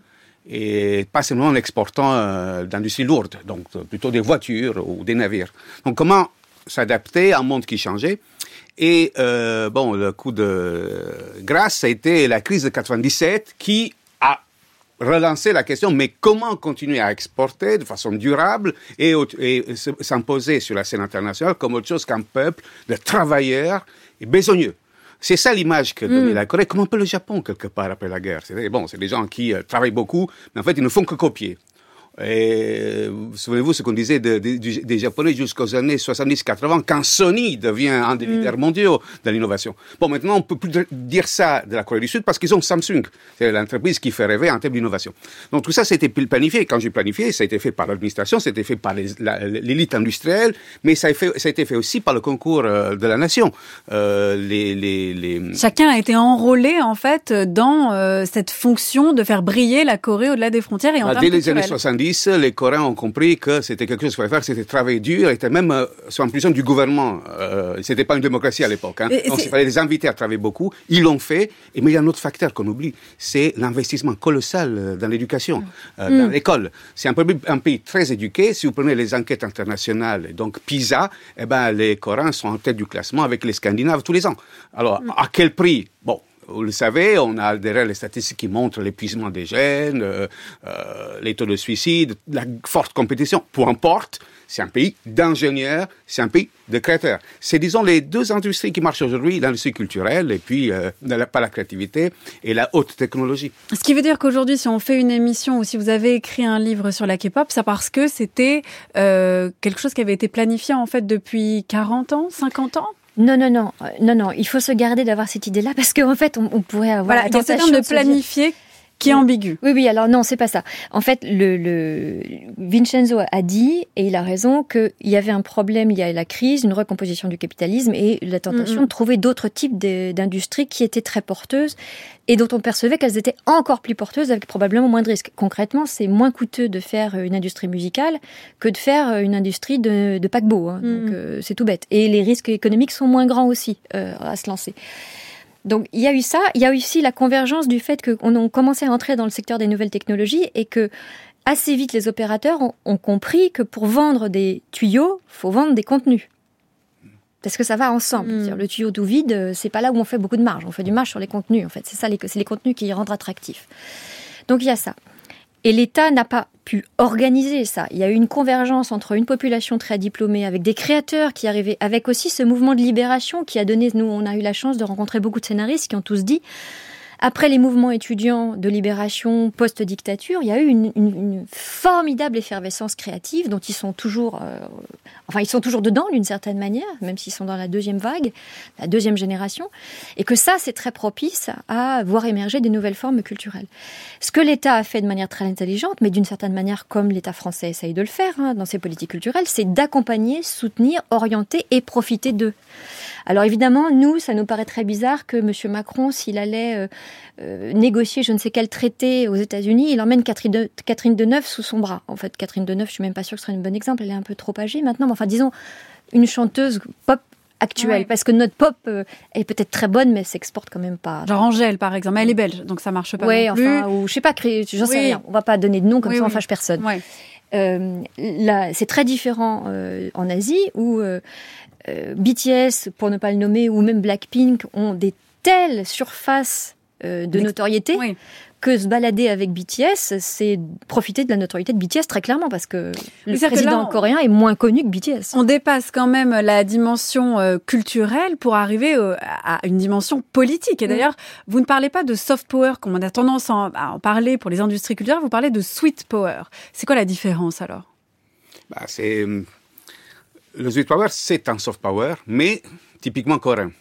Et pas seulement en exportant d'industries lourdes, donc plutôt des voitures ou des navires. Donc comment s'adapter à un monde qui changeait? Et euh, bon, le coup de grâce, ça a été la crise de 97 qui a relancé la question, mais comment continuer à exporter de façon durable et, s'imposer sur la scène internationale comme autre chose qu'un peuple de travailleurs et besogneux? C'est ça l'image que donnait mm. la Corée, comme un peu le Japon quelque part après la guerre. C'est bon, c'est des gens qui euh, travaillent beaucoup, mais en fait ils ne font que copier. Et souvenez-vous ce qu'on disait des Japonais jusqu'aux années 70-80, quand Sony devient un des mm. leaders mondiaux de l'innovation. Bon, maintenant, on peut plus dire ça de la Corée du Sud parce qu'ils ont Samsung. C'est l'entreprise qui fait rêver en termes d'innovation. Donc tout ça, c'était planifié. Quand j'ai planifié, ça a été fait par l'administration, c'était fait par l'élite industrielle, mais ça a, fait, ça a, été fait aussi par le concours euh, de la nation. Euh, les, les, les... Chacun a été enrôlé, en fait, dans euh, cette fonction de faire briller la Corée au-delà des frontières et en bah, Dès les années 70, les Coréens ont compris que c'était quelque chose qu'il fallait faire, c'était travailler dur, était même euh, sous impulsion du gouvernement. Euh, c'était pas une démocratie à l'époque. Hein. Donc il fallait les inviter à travailler beaucoup. Ils l'ont fait. Et mais il y a un autre facteur qu'on oublie, c'est l'investissement colossal euh, dans l'éducation, euh, dans mm. l'école. C'est un, un, pays très éduqué. Si vous prenez les enquêtes internationales, donc PISA, eh ben les Coréens sont en tête du classement avec les Scandinaves tous les ans. Alors mm. à quel prix? Bon, vous le savez, on a derrière les statistiques qui montrent l'épuisement des jeunes, euh, euh, les taux de suicide, la forte compétition. Peu importe, c'est un pays d'ingénieurs, c'est un pays de créateurs. C'est, disons, les deux industries qui marchent aujourd'hui, l'industrie culturelle et puis euh, pas la créativité et la haute technologie. Ce qui veut dire qu'aujourd'hui, si on fait une émission ou si vous avez écrit un livre sur la K-pop, c'est parce que c'était euh, quelque chose qui avait été planifié en fait depuis 40 ans, 50 ans? Non, non, non, non, non. Il faut se garder d'avoir cette idée-là parce qu'en fait, on, pourrait avoir. Voilà, dans de planifier. Qui est ambigu. Oui, oui, alors non, c'est pas ça. En fait, le, le Vincenzo a dit, et il a raison, qu'il y avait un problème, il y a la crise, une recomposition du capitalisme et la tentation Mhm. de trouver d'autres types d'industries qui étaient très porteuses et dont on percevait qu'elles étaient encore plus porteuses avec probablement moins de risques. Concrètement, c'est moins coûteux de faire une industrie musicale que de faire une industrie de, de paquebot. hein. Mhm. Donc, euh, c'est tout bête. Et les risques économiques sont moins grands aussi euh, à se lancer. Donc il y a eu ça, il y a eu aussi la convergence du fait qu'on on commençait à entrer dans le secteur des nouvelles technologies et que assez vite les opérateurs ont, ont compris que pour vendre des tuyaux, faut vendre des contenus. Parce que ça va ensemble. Mm. C'est-à-dire, Le tuyau tout vide, euh, c'est pas là où on fait beaucoup de marge. On fait du marge sur les contenus, en fait. C'est ça, les- c'est les contenus qui les rendent attractifs. Donc il y a ça. Et l'État n'a pas pu organiser ça. Il y a eu une convergence entre une population très diplômée, avec des créateurs qui arrivaient, avec aussi ce mouvement de libération qui a donné, nous, on a eu la chance de rencontrer beaucoup de scénaristes qui ont tous dit, après les mouvements étudiants de libération post-dictature, il y a eu une, formidable effervescence créative dont ils sont toujours, euh, enfin ils sont toujours dedans d'une certaine manière, même s'ils sont dans la deuxième vague, la deuxième génération, et que ça c'est très propice à voir émerger des nouvelles formes culturelles. Ce que l'État a fait de manière très intelligente, mais d'une certaine manière comme l'État français essaye de le faire hein, dans ses politiques culturelles, c'est d'accompagner, soutenir, orienter et profiter d'eux. Alors évidemment, nous, ça nous paraît très bizarre que M. Macron, s'il allait euh, euh, négocier je ne sais quel traité aux États-Unis, il emmène Catherine, de, Catherine Deneuve sous son bras. En fait, Catherine Deneuve, je suis même pas sûre que ce serait un bon exemple, elle est un peu trop âgée maintenant, mais enfin disons une chanteuse pop actuelle, Ouais. parce que notre pop euh, est peut-être très bonne, mais elle s'exporte quand même pas. Genre Angèle, par exemple. Elle est belge, donc ça marche pas plus. enfin, ou je sais pas, j'en sais Oui. rien. On va pas donner de nom comme Oui, ça, on oui. fâche personne. Ouais. Euh, c'est très différent euh, en Asie où euh, euh, BTS, pour ne pas le nommer, ou même Blackpink ont des telles surfaces euh, de notoriété Oui. que se balader avec BTS, c'est profiter de la notoriété de BTS très clairement parce que le que président là, on- coréen est moins connu que BTS. On dépasse quand même la dimension euh, culturelle pour arriver euh, à une dimension politique. Et Mm. d'ailleurs, vous ne parlez pas de soft power comme on a tendance à en- à en parler pour les industries culturelles, vous parlez de sweet power. C'est quoi la différence alors? Bah, c'est euh, le sweet power, c'est un soft power, mais typiquement coréen.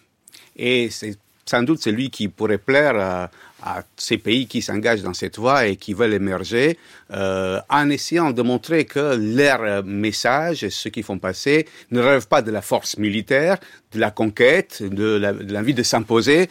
Et c'est sans doute celui qui pourrait plaire à, à ces pays qui s'engagent dans cette voie et qui veulent émerger, euh, en essayant de montrer que leur message, ce qu'ils font passer, ne relève pas de la force militaire, de la conquête, de l'envie de s'imposer.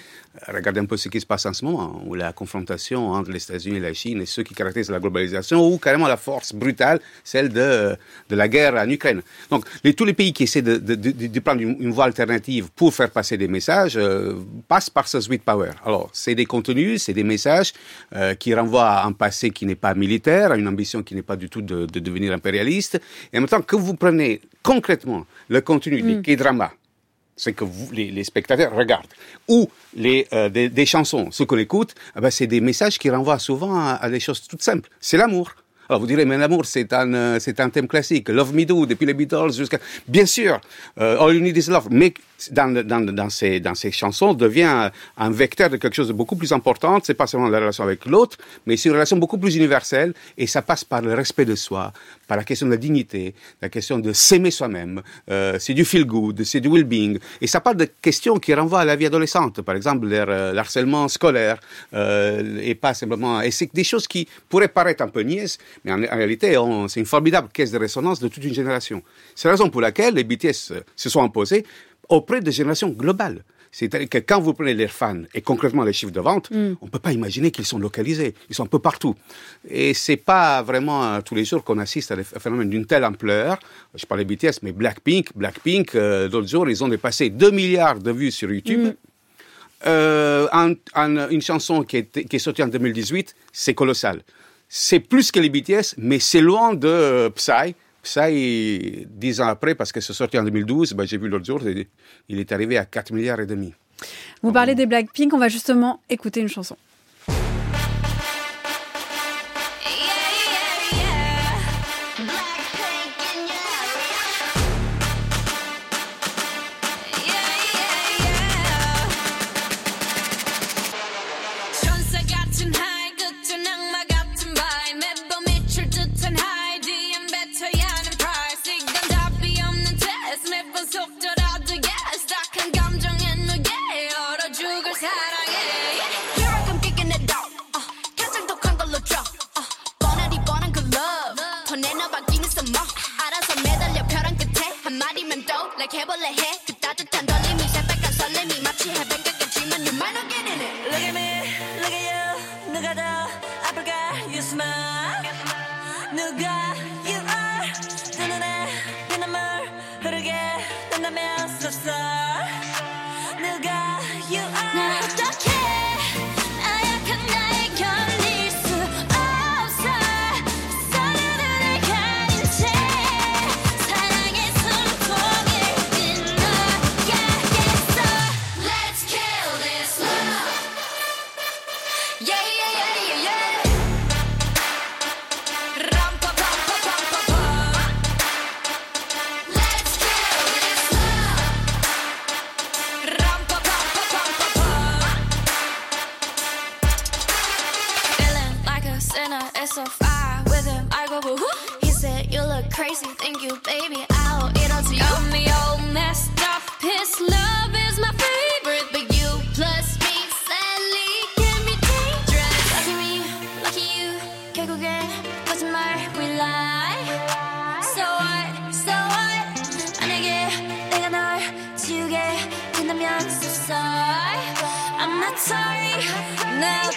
Regardez un peu ce qui se passe en ce moment, où la confrontation entre les États-Unis et la Chine et ceux qui caractérisent la globalisation, ou carrément la force brutale, celle de, la guerre en Ukraine. Donc, tous les pays qui essaient de, prendre une, une voie alternative pour faire passer des messages euh, passent par ce sweet power. Alors, c'est des contenus, c'est des messages euh, qui renvoient à un passé qui n'est pas militaire, à une ambition qui n'est pas du tout de, de devenir impérialiste. Et en même temps, que vous prenez concrètement le contenu des K-dramas, c'est que vous, les, les spectateurs regardent, ou les, euh, des, des chansons, ce qu'on écoute, eh c'est des messages qui renvoient souvent à, à des choses toutes simples. C'est l'amour. Alors vous direz, mais l'amour, c'est un, euh, c'est un thème classique. Love Me Do, depuis les Beatles jusqu'à... Bien sûr, euh, All You Need Is Love. Mais dans, dans, dans, ces, dans ces chansons, devient un vecteur de quelque chose de beaucoup plus important. C'est pas seulement la relation avec l'autre, mais c'est une relation beaucoup plus universelle. Et ça passe par le respect de soi, par la question de la dignité, la question de s'aimer soi-même. Euh, c'est du feel good, c'est du well-being. Et ça parle de questions qui renvoient à la vie adolescente. Par exemple, le euh, l'harcèlement scolaire, euh, et pas simplement... Et c'est des choses qui pourraient paraître un peu niaises, mais en, en réalité, c'est une formidable caisse de résonance de toute une génération. C'est la raison pour laquelle les BTS euh, se sont imposés auprès de générations globales. C'est-à-dire que quand vous prenez leurs fans et concrètement les chiffres de vente, on ne peut pas imaginer qu'ils sont localisés. Ils sont un peu partout. Et c'est pas vraiment euh, tous les jours qu'on assiste à des ph- phénomènes d'une telle ampleur. Je parlais BTS, mais Blackpink, Blackpink, euh, l'autre jour, ils ont dépassé 2 milliards de vues sur YouTube. Euh, un- un- une chanson qui est, qui est sortie en 2018, c'est colossal. C'est plus que les BTS, mais c'est loin de euh, Psy. Psy, dix ans après, parce que c'est sorti en 2012, ben, j'ai vu l'autre jour, il- il est arrivé à 4 milliards et demi. Vous parlez des Blackpink, on va justement écouter une chanson. with him. I go boo hoo. He said, You look crazy, thank you, baby. I'll eat all to you. Got me all messed up. His love is my favorite, but you plus me sadly can be dangerous. Lucky me, lucky you. 결국엔 거짓말 we lie. So what, so what? 만약에 내가 널 지우게 된다면 so sorry. I'm not sorry. 나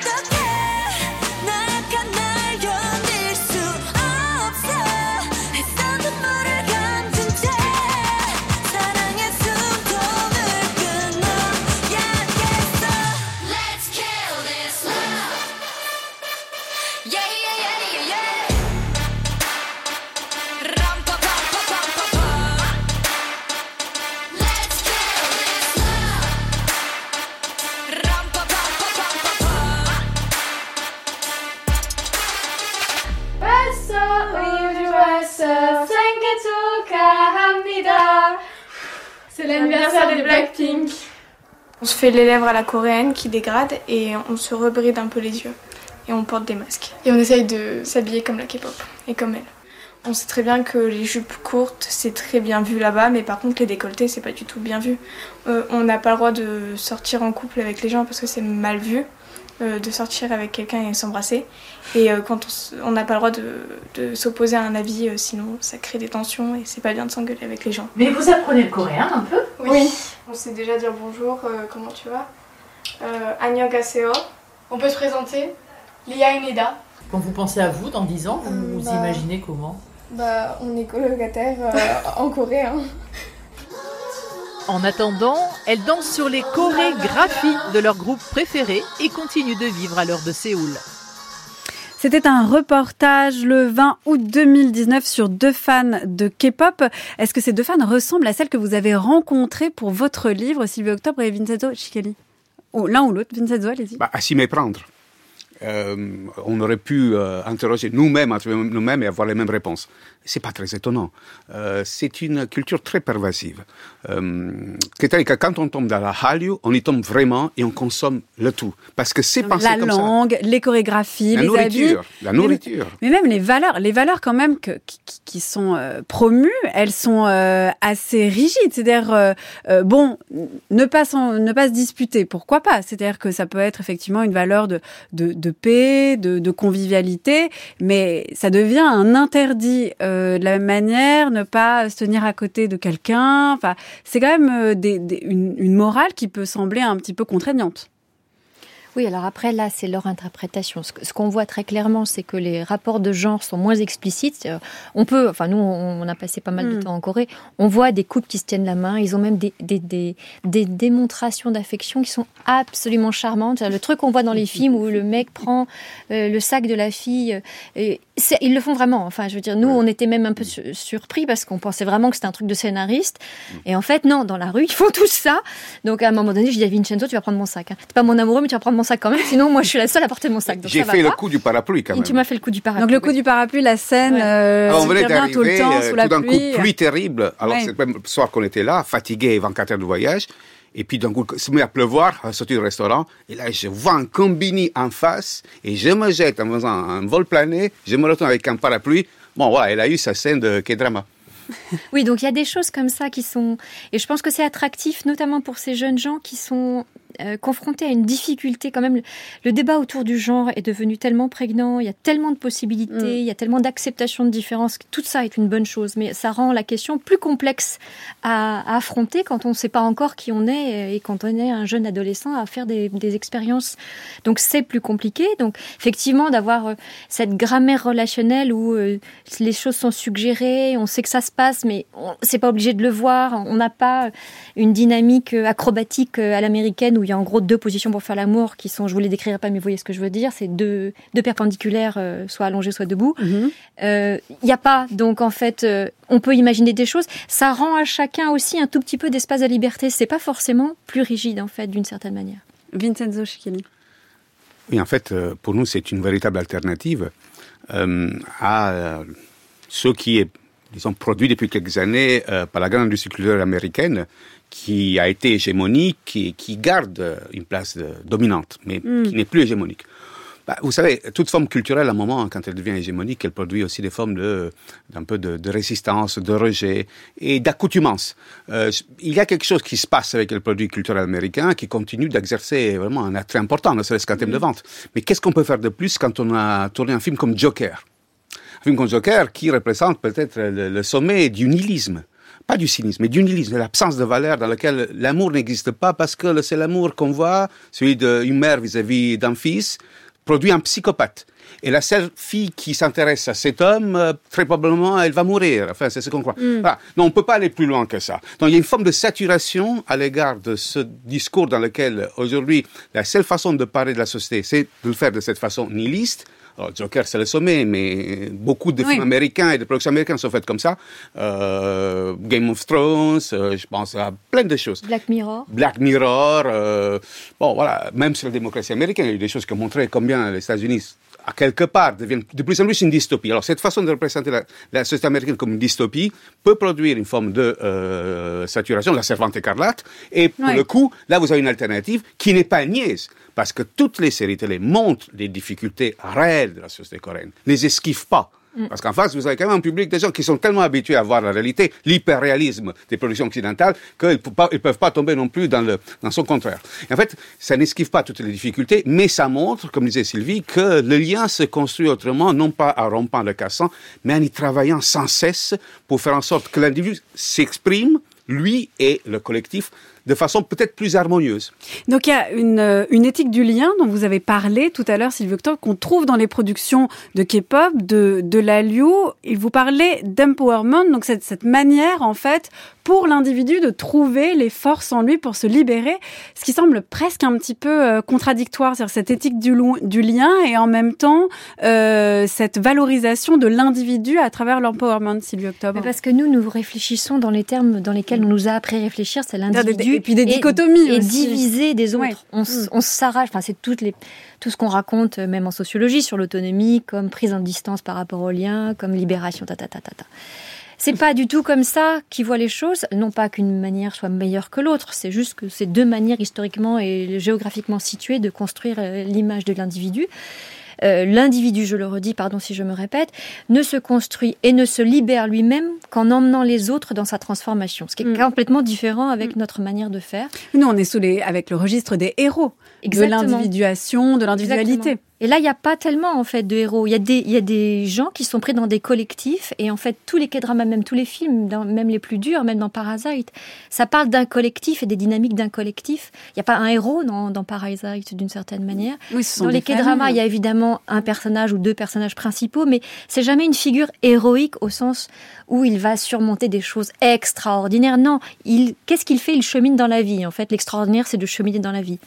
les lèvres à la coréenne qui dégradent et on se rebride un peu les yeux. Et on porte des masques. Et on essaye de s'habiller comme la K-pop et comme elle. On sait très bien que les jupes courtes c'est très bien vu là-bas, mais par contre les décolletés c'est pas du tout bien vu. Euh, on n'a pas le droit de sortir en couple avec les gens parce que c'est mal vu euh, de sortir avec quelqu'un et s'embrasser. Et euh, quand on n'a pas le droit de, de s'opposer à un avis, euh, sinon ça crée des tensions et c'est pas bien de s'engueuler avec les gens. Mais vous apprenez le coréen un peu? Oui. On sait déjà dire bonjour, euh, comment tu vas? Euh, Annyeonghaseyo. On peut se présenter Lia Ineda. Quand vous pensez à vous dans 10 ans, vous Euh, vous bah- imaginez comment? Bah, on est colocataire euh, en Corée. Hein. En attendant, elles dansent sur les chorégraphies de leur groupe préféré et continuent de vivre à l'heure de Séoul. C'était un reportage le 20 août 2019 sur deux fans de K-pop. Est-ce que ces deux fans ressemblent à celles que vous avez rencontrées pour votre livre, Sylvie Octobre et Vincenzo Chikeli Ou L'un ou l'autre, Vincenzo, allez-y. Bah, à s'y méprendre. Euh, on aurait pu euh, interroger nous-mêmes, nous-mêmes et avoir les mêmes réponses. C'est pas très étonnant. Euh, c'est une culture très pervasive. C'est-à-dire que quand on tombe dans la Hallyu, on y tombe vraiment et on consomme le tout. Parce que c'est pensé La comme langue, les chorégraphies, La les nourriture, habits. la nourriture. Mais, mais même les valeurs, les valeurs quand même que, qui, sont promues, elles sont assez rigides. C'est-à-dire, bon, ne pas, ne pas se disputer, pourquoi pas? C'est-à-dire que ça peut être effectivement une valeur de, de, de paix, de, de convivialité, mais ça devient un interdit euh, de la même manière, ne pas se tenir à côté de quelqu'un. Enfin, c'est quand même euh, des, des- une, une morale qui peut sembler un petit peu contraignante. Oui, alors après, là, c'est leur interprétation. Ce, qu'on voit très clairement, c'est que les rapports de genre sont moins explicites. Euh, On peut, enfin, nous, on, a passé pas mal de Mm. temps en Corée. On voit des couples qui se tiennent la main. Ils ont même des, des, des, des démonstrations d'affection qui sont absolument charmantes. Le truc qu'on voit dans les films où le mec prend euh, le sac de la fille, euh, et c'est- ils le font vraiment. Enfin, je veux dire, nous, on était même un peu su- surpris parce qu'on pensait vraiment que c'était un truc de scénariste. Et en fait, non, dans la rue, ils font tout ça. Donc, à un moment donné, je dis à Vincenzo, tu vas prendre mon sac. Hein. T'es pas mon amoureux, mais tu vas prendre mon sac quand même. Sinon, moi, je suis la seule à porter mon sac. J'ai fait le pas. coup du parapluie quand Et même. tu m'as fait le coup du parapluie. Donc le coup du parapluie, la scène, euh, Alors, on qui venait tout le d'arriver, temps euh, sous la tout d'un coup, pluie. pluie terrible. Alors, Ouais. c'est le même soir qu'on était là, fatigué, 24 heures de voyage. Et puis, d'un coup, il se met à pleuvoir à la sortie du restaurant. Et là, je vois un combini en face et je me jette en faisant un vol plané. Je me retourne avec un parapluie. Bon, voilà, elle a eu sa scène de K-drama. Oui, donc il y a des choses comme ça qui sont. Et je pense que c'est attractif, notamment pour ces jeunes gens qui sont euh, confronté à une difficulté quand même. Le, débat autour du genre est devenu tellement prégnant, il y a tellement de possibilités, Mm. il y a tellement d'acceptation de différences. Tout ça est une bonne chose, mais ça rend la question plus complexe à, à affronter quand on ne sait pas encore qui on est et quand on est un jeune adolescent à faire des, des expériences. Donc c'est plus compliqué. Donc effectivement d'avoir euh, cette grammaire relationnelle où euh, les choses sont suggérées, on sait que ça se passe, mais on c'est pas obligé de le voir. On n'a pas une dynamique acrobatique à l'américaine où il y a en gros deux positions pour faire l'amour qui sont, je vous les décrirai pas, mais vous voyez ce que je veux dire, c'est deux, deux perpendiculaires, euh, soit allongés, soit debout. Euh, Il n'y a pas, donc en fait, euh, on peut imaginer des choses. Ça rend à chacun aussi un tout petit peu d'espace de liberté. C'est pas forcément plus rigide en fait, d'une certaine manière. Vincenzo Schichelli. Oui, en fait, euh, pour nous, c'est une véritable alternative euh, à euh, ce qui est, disons, produit depuis quelques années euh, par la grande industrie culturelle américaine, qui a été hégémonique et qui garde une place dominante, mais Mm. qui n'est plus hégémonique. Bah, vous savez, toute forme culturelle, à un moment, quand elle devient hégémonique, elle produit aussi des formes de, d'un peu de, de résistance, de rejet et d'accoutumance. Euh, il y a quelque chose qui se passe avec le produit culturel américain qui continue d'exercer vraiment un attrait important, ne serait-ce qu'en termes de vente. Mais qu'est-ce qu'on peut faire de plus quand on a tourné un film comme Joker? Un film comme Joker qui représente peut-être le, le sommet du nihilisme pas du cynisme, mais du nihilisme, de l'absence de valeur dans laquelle l'amour n'existe pas parce que le seul amour qu'on voit, celui d'une mère vis-à-vis d'un fils, produit un psychopathe. Et la seule fille qui s'intéresse à cet homme, euh, très probablement, elle va mourir. Enfin, c'est ce qu'on croit. Mm. Voilà. Non, on ne peut pas aller plus loin que ça. Donc, il y a une forme de saturation à l'égard de ce discours dans lequel, aujourd'hui, la seule façon de parler de la société, c'est de le faire de cette façon nihiliste. Alors, Joker, c'est le sommet, mais beaucoup de Oui. films américains et de productions américaines sont faits comme ça. Euh, Game of Thrones, euh, je pense à plein de choses. Black Mirror. Black Mirror, euh, bon voilà, même sur la démocratie américaine, il y a eu des choses qui ont montré combien les États-Unis, à quelque part, deviennent de plus en plus une dystopie. Alors cette façon de représenter la, la société américaine comme une dystopie peut produire une forme de euh, saturation, la servante écarlate, et pour Ouais. le coup, là vous avez une alternative qui n'est pas niaise, parce que toutes les séries télé montrent les difficultés réelles de la société coréenne, les esquivent pas. Mm. Parce qu'en face, vous avez quand même un public de gens qui sont tellement habitués à voir la réalité, l'hyperréalisme des productions occidentales, qu'ils ne peuvent pas tomber non plus dans, le, dans son contraire. En fait, ça n'esquive pas toutes les difficultés, mais ça montre, comme disait Sylvie, que le lien se construit autrement, non pas en rompant le cassant, mais en y travaillant sans cesse pour faire en sorte que l'individu s'exprime, lui et le collectif, de façon peut-être plus harmonieuse. Donc il y a une, euh, une éthique du lien dont vous avez parlé tout à l'heure, Sylvie Octobre, qu'on trouve dans les productions de K-pop, de, de l'Aliu. Et vous parlez d'empowerment, donc cette, cette manière en fait pour l'individu de trouver les forces en lui pour se libérer, ce qui semble presque un petit peu euh, contradictoire, c'est-à-dire cette éthique du, du lien et en même temps euh, cette valorisation de l'individu à travers l'empowerment, Sylvie Octobre. Mais parce que nous, nous réfléchissons dans les termes dans lesquels on nous a appris à réfléchir, c'est l'individu. Et puis des dichotomies Et aussi. diviser des autres. Ouais. On, s'arrache, enfin, c'est toutes les, tout ce qu'on raconte, euh, même en sociologie, sur l'autonomie, comme prise en distance par rapport au lien, comme libération, ta, ta, ta, ta, ta. C'est pas du tout comme ça qu'ils voient les choses. Non pas qu'une manière soit meilleure que l'autre, c'est juste que c'est deux manières historiquement et géographiquement situées de construire euh, l'image de l'individu. Euh, l'individu, je le redis, pardon si je me répète, ne se construit et ne se libère lui-même qu'en emmenant les autres dans sa transformation, ce qui est complètement différent avec notre manière de faire. Nous, on est sous les, avec le registre des héros, Exactement. de l'individuation, de l'individualité. Et là, il n'y a pas tellement en fait de héros. Il y, a des, il y a des gens qui sont pris dans des collectifs et en fait tous les K-dramas, même tous les films, dans- même les plus durs, même dans Parasite, ça parle d'un collectif et des dynamiques d'un collectif. Il n'y a pas un héros dans, dans Parasite d'une certaine manière. Oui, ce sont dans les K-dramas, il y a évidemment un personnage ou deux personnages principaux, mais c'est jamais une figure héroïque au sens où il va surmonter des choses extraordinaires. Non, il, qu'est-ce qu'il fait? Il chemine dans la vie. En fait, l'extraordinaire, c'est de cheminer dans la vie.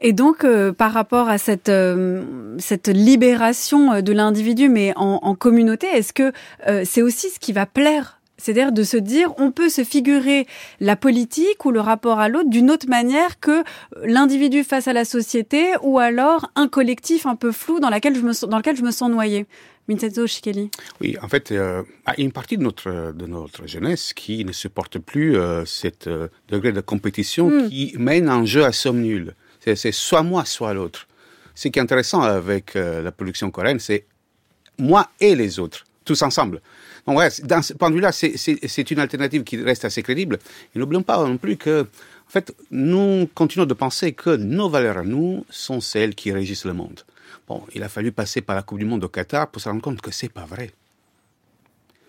Et donc, euh, par rapport à cette, euh, cette libération euh, de l'individu, mais en, en communauté, est-ce que euh, c'est aussi ce qui va plaire? C'est-à-dire de se dire, on peut se figurer la politique ou le rapport à l'autre d'une autre manière que l'individu face à la société ou alors un collectif un peu flou dans, laquelle je me, sens- dans lequel je me sens noyé. Vincenzo Schichelli. Oui, en fait, euh, une partie de notre, de notre jeunesse qui ne supporte plus euh, cet euh, degré de compétition Mm. qui mène un jeu à somme nulle. C'est, soit moi, soit l'autre. Ce qui est intéressant avec euh, la production coréenne, c'est moi et les autres, tous ensemble. Donc, ouais, dans ce point de vue-là, c'est une alternative qui reste assez crédible. Et n'oublions pas non plus que En fait, nous continuons de penser que nos valeurs à nous sont celles qui régissent le monde. Bon, il a fallu passer par la Coupe du Monde au Qatar pour se rendre compte que c'est pas vrai.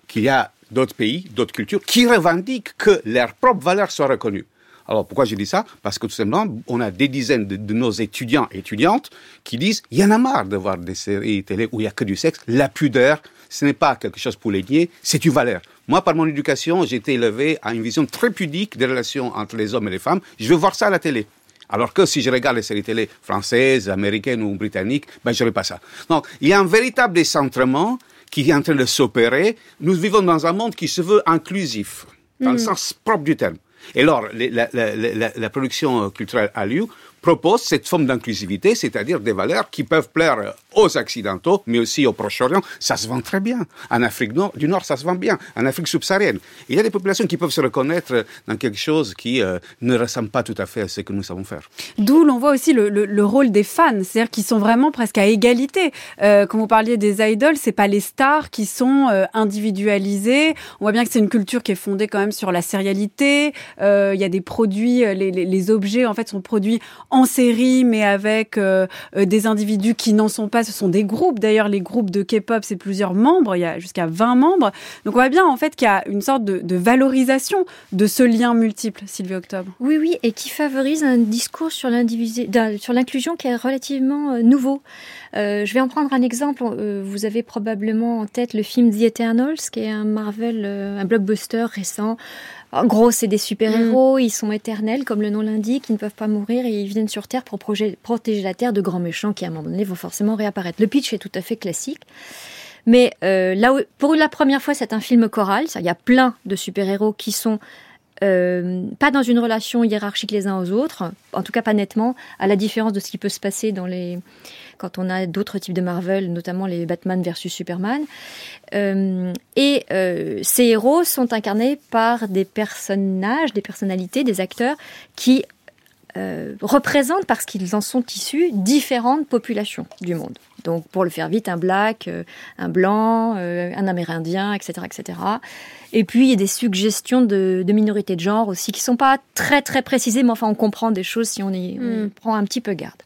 Qu'il y a d'autres pays, d'autres cultures qui revendiquent que leurs propres valeurs soient reconnues. Alors pourquoi je dis ça? Parce que tout simplement, on a des dizaines de, de nos étudiants et étudiantes qui disent il y en a marre de voir des séries télé où il y a que du sexe. La pudeur, ce n'est pas quelque chose pour les nier, c'est une valeur. Moi, par mon éducation, j'ai été élevé à une vision très pudique des relations entre les hommes et les femmes. Je veux voir ça à la télé. Alors que si je regarde les séries télé françaises, américaines ou britanniques, ben, je n'aurai pas ça. Donc, il y a un véritable décentrement qui est en train de s'opérer. Nous vivons dans un monde qui se veut inclusif, dans le Mm. sens propre du terme. Et alors, la, la- la- production culturelle à Liu propose cette forme d'inclusivité, c'est-à-dire des valeurs qui peuvent plaire aux Occidentaux, mais aussi au Proche-Orient. Ça se vend très bien. En Afrique du Nord, ça se vend bien. En Afrique subsaharienne. Il y a des populations qui peuvent se reconnaître dans quelque chose qui euh, ne ressemble pas tout à fait à ce que nous savons faire. D'où l'on voit aussi le, le- le rôle des fans, c'est-à-dire qu'ils sont vraiment presque à égalité. Euh, quand vous parliez des idoles, c'est pas les stars qui sont euh, individualisées. On voit bien que c'est une culture qui est fondée quand même sur la sérialité. Euh, Il y a des produits, les, les- les objets en fait sont produits en série, mais avec euh, euh, des individus qui n'en sont pas. Ce sont des groupes. D'ailleurs, les groupes de K-pop, c'est plusieurs membres. Il y a jusqu'à 20 membres. Donc on voit bien en fait qu'il y a une sorte de, valorisation de ce lien multiple, Sylvie Octobre. Oui, oui, et qui favorise un discours sur l'inclusion qui est relativement euh, nouveau. Je vais en prendre un exemple. Vous avez probablement en tête le film The Eternals, qui est un Marvel, un blockbuster récent. En gros, c'est des super-héros, ils sont éternels, comme le nom l'indique, ils ne peuvent pas mourir et ils viennent sur Terre pour protéger la Terre de grands méchants qui, à un moment donné, vont forcément réapparaître. Le pitch est tout à fait classique. Mais euh, là où, pour la première fois, c'est un film choral. Il y a plein de super-héros qui sont euh, pas dans une relation hiérarchique les uns aux autres, en tout cas pas nettement, à la différence de ce qui peut se passer dans les quand on a d'autres types de Marvel, notamment les Batman versus Superman. Euh, et euh, ces héros sont incarnés par des personnages, des personnalités, des acteurs qui euh, représentent, parce qu'ils en sont issus, différentes populations du monde. Donc, pour le faire vite, un black, un blanc, un amérindien, etc., etc. Et puis, il y a des suggestions de, de minorités de genre aussi qui sont pas très, très précisées, mais enfin, on comprend des choses si on y, on y prend un petit peu garde.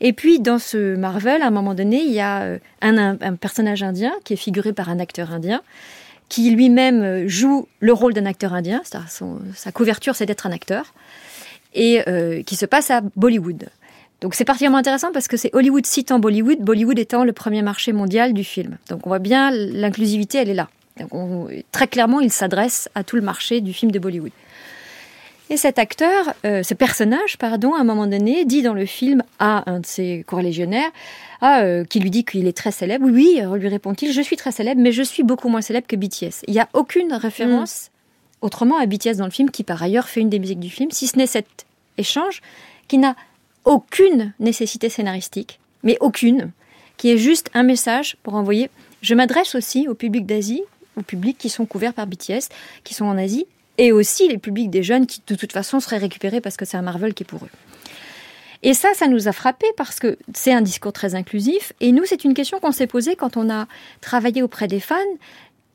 Et puis, dans ce Marvel, à un moment donné, il y a euh, un, personnage indien qui est figuré par un acteur indien qui lui-même euh, joue le rôle d'un acteur indien. Sa couverture, c'est d'être un acteur. Et euh, qui se passe à Bollywood. Donc c'est particulièrement intéressant parce que c'est Hollywood citant Bollywood, Bollywood étant le premier marché mondial du film. Donc on voit bien l'inclusivité, elle est là. Très clairement, il s'adresse à tout le marché du film de Bollywood. Et cet acteur, euh, ce personnage, pardon, à un moment donné, dit dans le film à un de ses corélégionnaires, ah, euh, qui lui dit qu'il est très célèbre. Oui, euh, lui répond-il, je suis très célèbre, mais je suis beaucoup moins célèbre que BTS. Il n'y a aucune référence autrement à BTS dans le film, qui par ailleurs fait une des musiques du film, si ce n'est cet échange qui n'a aucune nécessité scénaristique, mais aucune, qui est juste un message pour envoyer. Je m'adresse aussi au public d'Asie, aux publics qui sont couverts par BTS, qui sont en Asie, et aussi les publics des jeunes qui de toute façon seraient récupérés parce que c'est un Marvel qui est pour eux. Et ça, ça nous a frappé parce que c'est un discours très inclusif. Et nous, c'est une question qu'on s'est posée quand on a travaillé auprès des fans,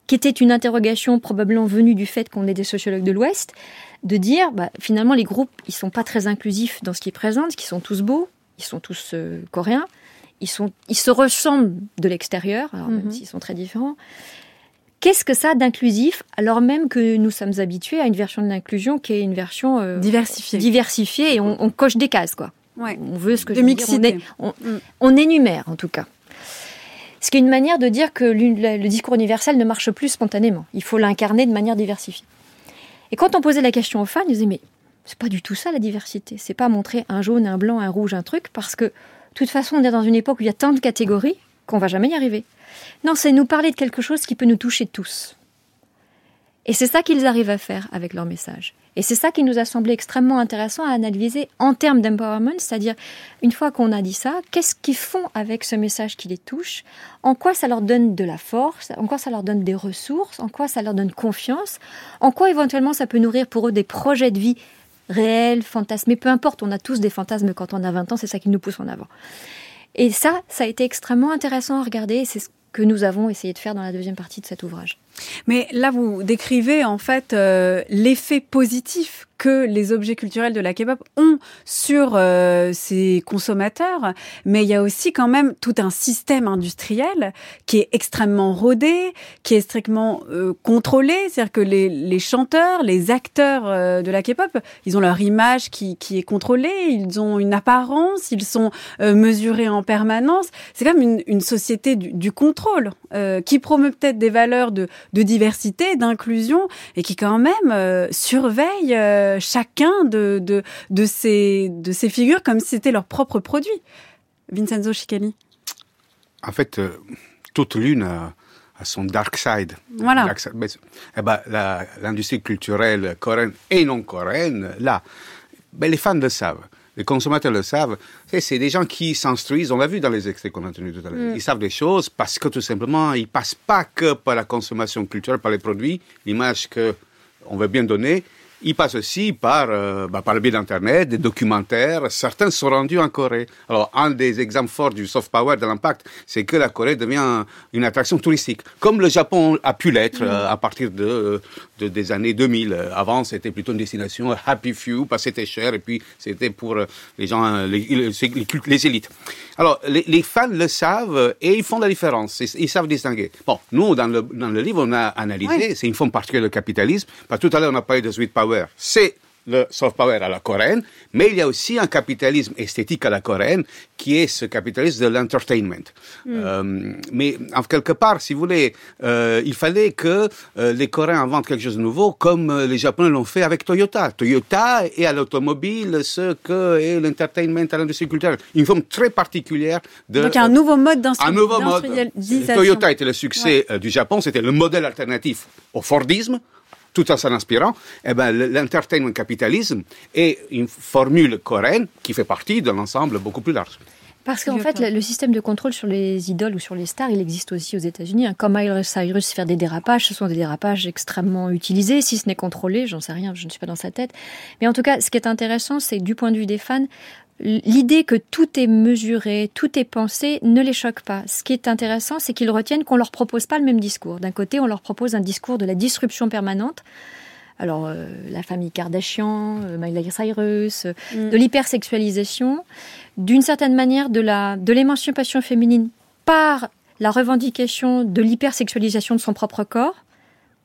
qui était une interrogation probablement venue du fait qu'on est des sociologues de l'Ouest, de dire bah, finalement les groupes, ils sont pas très inclusifs dans ce qu'ils présentent, qu'ils sont tous beaux, ils sont tous euh, coréens, ils, sont, ils se ressemblent de l'extérieur, alors même Mhm. s'ils sont très différents. Qu'est-ce que ça d'inclusif alors même que nous sommes habitués à une version de l'inclusion qui est une version euh, Diversifiée. diversifiée et on, on coche des cases quoi. Ouais. On veut ce que De je veux dire, on mixité. est- on, on énumère en tout cas. Ce qui est une manière de dire que le discours universel ne marche plus spontanément. Il faut l'incarner de manière diversifiée. Et quand on posait la question aux fans, ils disaient mais c'est pas du tout ça la diversité. C'est pas montrer un jaune, un blanc, un rouge, un truc parce que de toute façon on est dans une époque où il y a tant de catégories qu'on va jamais y arriver. Non, c'est nous parler de quelque chose qui peut nous toucher tous. Et c'est ça qu'ils arrivent à faire avec leur message. Et c'est ça qui nous a semblé extrêmement intéressant à analyser en termes d'empowerment, c'est-à-dire une fois qu'on a dit ça, qu'est-ce qu'ils font avec ce message qui les touche En quoi ça leur donne de la force En quoi ça leur donne des ressources En quoi ça leur donne confiance En quoi éventuellement ça peut nourrir pour eux des projets de vie réels, fantasmés, peu importe, on a tous des fantasmes quand on a 20 ans, c'est ça qui nous pousse en avant. Et ça, ça a été extrêmement intéressant à regarder que nous avons essayé de faire dans la deuxième partie de cet ouvrage. Mais là, vous décrivez en fait euh, l'effet positif que les objets culturels de la K-pop ont sur euh, ces consommateurs, mais il y a aussi quand même tout un système industriel qui est extrêmement rodé, qui est strictement euh, contrôlé, c'est-à-dire que les, les, chanteurs, les acteurs euh, de la K-pop, ils ont leur image qui, qui, est contrôlée, ils ont une apparence, ils sont euh, mesurés en permanence. C'est quand même une, une société du, du contrôle euh, qui promeut peut-être des valeurs de, de diversité, d'inclusion, et qui quand même surveille chacun de, de, de, ces, de ces figures comme si c'était leur propre produit. Vincenzo Chicali. En fait, euh, toute l'une a, a, son dark side. Voilà. Dark side. Mais, eh ben, l'industrie culturelle coréenne et non coréenne, là, ben, les fans le savent. Les consommateurs le savent. C'est des gens qui s'instruisent. On l'a vu dans les extraits qu'on a tenus tout à l'heure. Mm. Ils savent des choses parce que tout simplement, ils passent pas que par la consommation culturelle, par les produits, l'image que on veut bien donner, il passe aussi par, euh, bah, par le biais d'Internet, des documentaires. Certains sont rendus en Corée. Alors, un des exemples forts du soft power, de l'impact, c'est que la Corée devient une attraction touristique, comme le Japon a pu l'être mmh. euh, à partir de, de, des années 2000. Avant, c'était plutôt une destination happy few, parce que c'était cher, et puis c'était pour les gens, les, les, les élites. Alors, les, fans le savent et ils font la différence. Ils, ils savent distinguer. Bon, nous, dans le, dans le livre, on a analysé, oui. c'est une forme particulière du capitalisme, parce que tout à l'heure, on a parlé de sweet power. C'est le soft power à la coréenne, mais il y a aussi un capitalisme esthétique à la coréenne qui est ce capitalisme de l'entertainment. Mm. Euh, mais en quelque part, si vous voulez, euh, il fallait que euh, les Coréens inventent quelque chose de nouveau, comme les Japonais l'ont fait avec Toyota. Toyota est à l'automobile ce que est l'entertainment à l'industrie culturelle. Une forme très particulière de... Donc un nouveau mode Un nouveau mode. Toyota était le succès ouais. du Japon, c'était le modèle alternatif au Fordisme tout en s'en inspirant, eh ben, l'entertainment capitalisme est une formule coréenne qui fait partie d'un ensemble beaucoup plus large. Parce qu'en fait, le système de contrôle sur les idoles ou sur les stars, il existe aussi aux États-Unis. Comme Miley Cyrus faire des dérapages, ce sont des dérapages extrêmement utilisés, si ce n'est contrôlé, j'en sais rien, je ne suis pas dans sa tête. Mais en tout cas, ce qui est intéressant, c'est du point de vue des fans, l'idée que tout est mesuré, tout est pensé, ne les choque pas. Ce qui est intéressant, c'est qu'ils retiennent qu'on leur propose pas le même discours. D'un côté, on leur propose un discours de la disruption permanente. Alors, euh, la famille Kardashian, euh, Miley Cyrus, euh, mm. de l'hypersexualisation, d'une certaine manière de la de l'émancipation féminine par la revendication de l'hypersexualisation de son propre corps,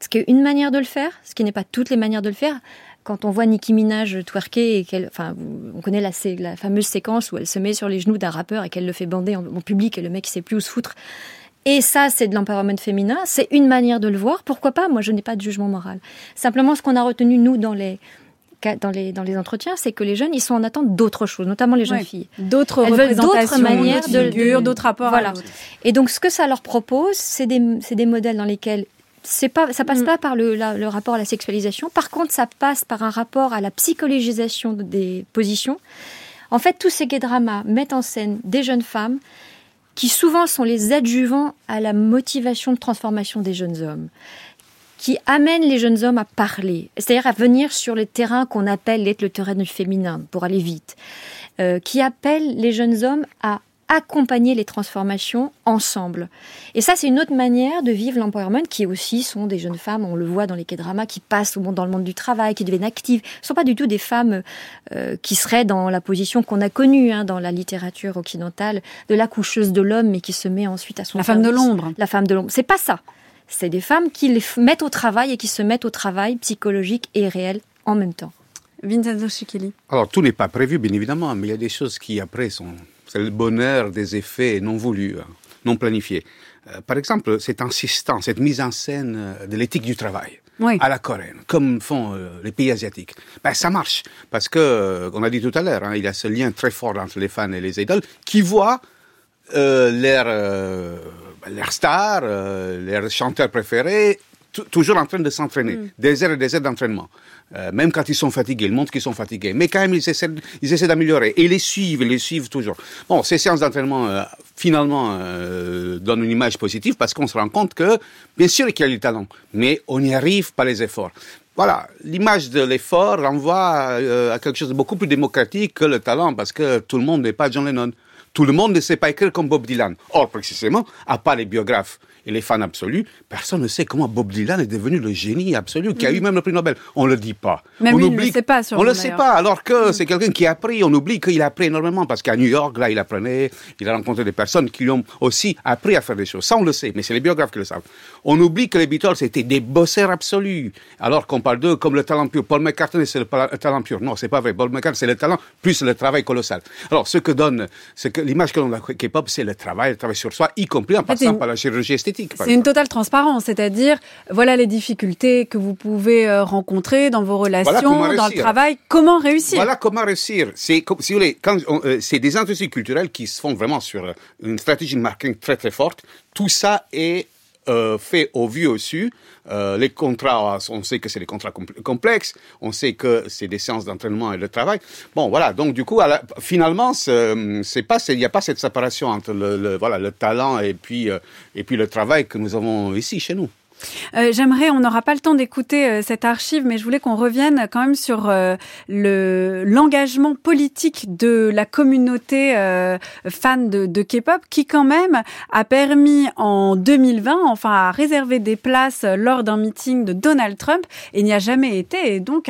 ce qui est une manière de le faire, ce qui n'est pas toutes les manières de le faire quand on voit Nicki Minaj twerker et qu'elle, enfin, on connaît la, la, fameuse séquence où elle se met sur les genoux d'un rappeur et qu'elle le fait bander en, en, public et le mec il sait plus où se foutre. Et ça, c'est de l'empowerment féminin. C'est une manière de le voir. Pourquoi pas? Moi, je n'ai pas de jugement moral. Simplement, ce qu'on a retenu nous dans les dans les, dans les entretiens, c'est que les jeunes, ils sont en attente d'autres choses, notamment les jeunes ouais. filles. D'autres d'autres manières de figures, d'autres rapports. Voilà. Et donc, ce que ça leur propose, c'est des, des modèles dans lesquels c'est pas, ça passe mm. pas par le, la, le, rapport à la sexualisation. Par contre, ça passe par un rapport à la psychologisation des positions. En fait, tous ces dramas mettent en scène des jeunes femmes qui souvent sont les adjuvants à la motivation de transformation des jeunes hommes qui amènent les jeunes hommes à parler, c'est-à-dire à venir sur les terrains qu'on appelle le terrain du féminin, pour aller vite, euh, qui appellent les jeunes hommes à accompagner les transformations ensemble. Et ça, c'est une autre manière de vivre l'empowerment, qui aussi sont des jeunes femmes, on le voit dans les K-dramas, qui passent au monde, dans le monde du travail, qui deviennent actives. Ce ne sont pas du tout des femmes euh, qui seraient dans la position qu'on a connue hein, dans la littérature occidentale, de la coucheuse de l'homme, mais qui se met ensuite à son La service. femme de l'ombre. La femme de l'ombre. C'est pas ça. C'est des femmes qui les mettent au travail et qui se mettent au travail psychologique et réel en même temps. Vincenzo. Alors, tout n'est pas prévu, bien évidemment, mais il y a des choses qui, après, sont c'est le bonheur des effets non voulus, non planifiés. Euh, par exemple, cette insistance, cette mise en scène de l'éthique du travail. Oui. à la coréenne, comme font euh, les pays asiatiques. Ben, ça marche, parce que, euh, on a dit tout à l'heure, hein, il y a ce lien très fort entre les fans et les idoles, qui voient euh, leurs leur stars, leurs chanteurs préférés, toujours en train de s'entraîner, mm. des heures et des heures d'entraînement. Euh, même quand ils sont fatigués, ils montrent qu'ils sont fatigués. Mais quand même, ils essaient, ils essaient d'améliorer. Et ils les suivent, ils les suivent toujours. Bon, ces séances d'entraînement, euh, finalement, euh, donnent une image positive parce qu'on se rend compte que, bien sûr qu'il y a du talent, mais on n'y arrive pas les efforts. Voilà, l'image de l'effort renvoie euh, à quelque chose de beaucoup plus démocratique que le talent parce que tout le monde n'est pas John Lennon. Tout le monde ne sait pas écrire comme Bob Dylan. Or, précisément, à part les biographes et les fans absolus, personne ne sait comment Bob Dylan est devenu le génie absolu, qui a eu même le prix Nobel. On ne le dit pas. Même on lui, il ne le sait pas, On ne le sait pas, alors que c'est quelqu'un qui a appris. On oublie qu'il a appris énormément, parce qu'à New York, là, il apprenait, il a rencontré des personnes qui lui ont aussi appris à faire des choses. Ça, on le sait, mais c'est les biographes qui le savent. On oublie que les Beatles étaient des bosseurs absolus, alors qu'on parle d'eux comme le talent pur. Paul McCartney, c'est le talent pur. Non, c'est pas vrai. Paul McCartney, c'est le talent plus le travail colossal. Alors, ce que donne, ce que l'image que l'on a K-pop, c'est le travail, le travail sur soi, y compris en passant par la chirurgie esthétique. C'est une totale transparence, c'est-à-dire voilà les difficultés que vous pouvez euh, rencontrer dans vos relations, dans le travail. Comment réussir? Voilà comment réussir. C'est comme si vous voulez, quand on- euh, c'est des industries culturelles qui se font vraiment sur euh, une stratégie de marketing très très forte. Tout ça est euh, fait au vu au su. Euh, les contrats, on sait que c'est des contrats compl- complexes. On sait que c'est des séances d'entraînement et de travail. Bon, voilà. Donc du coup, finalement, il n'y a pas cette séparation entre le, le- voilà le talent et puis euh, et puis le travail que nous avons ici chez nous. Euh, J'aimerais, on n'aura pas le temps d'écouter euh, cette archive, mais je voulais qu'on revienne quand même sur euh, le l'engagement politique de la communauté euh, fan de, de K-pop, qui quand même a permis en 2020, enfin, à réserver des places lors d'un meeting de Donald Trump et n'y a jamais été, et donc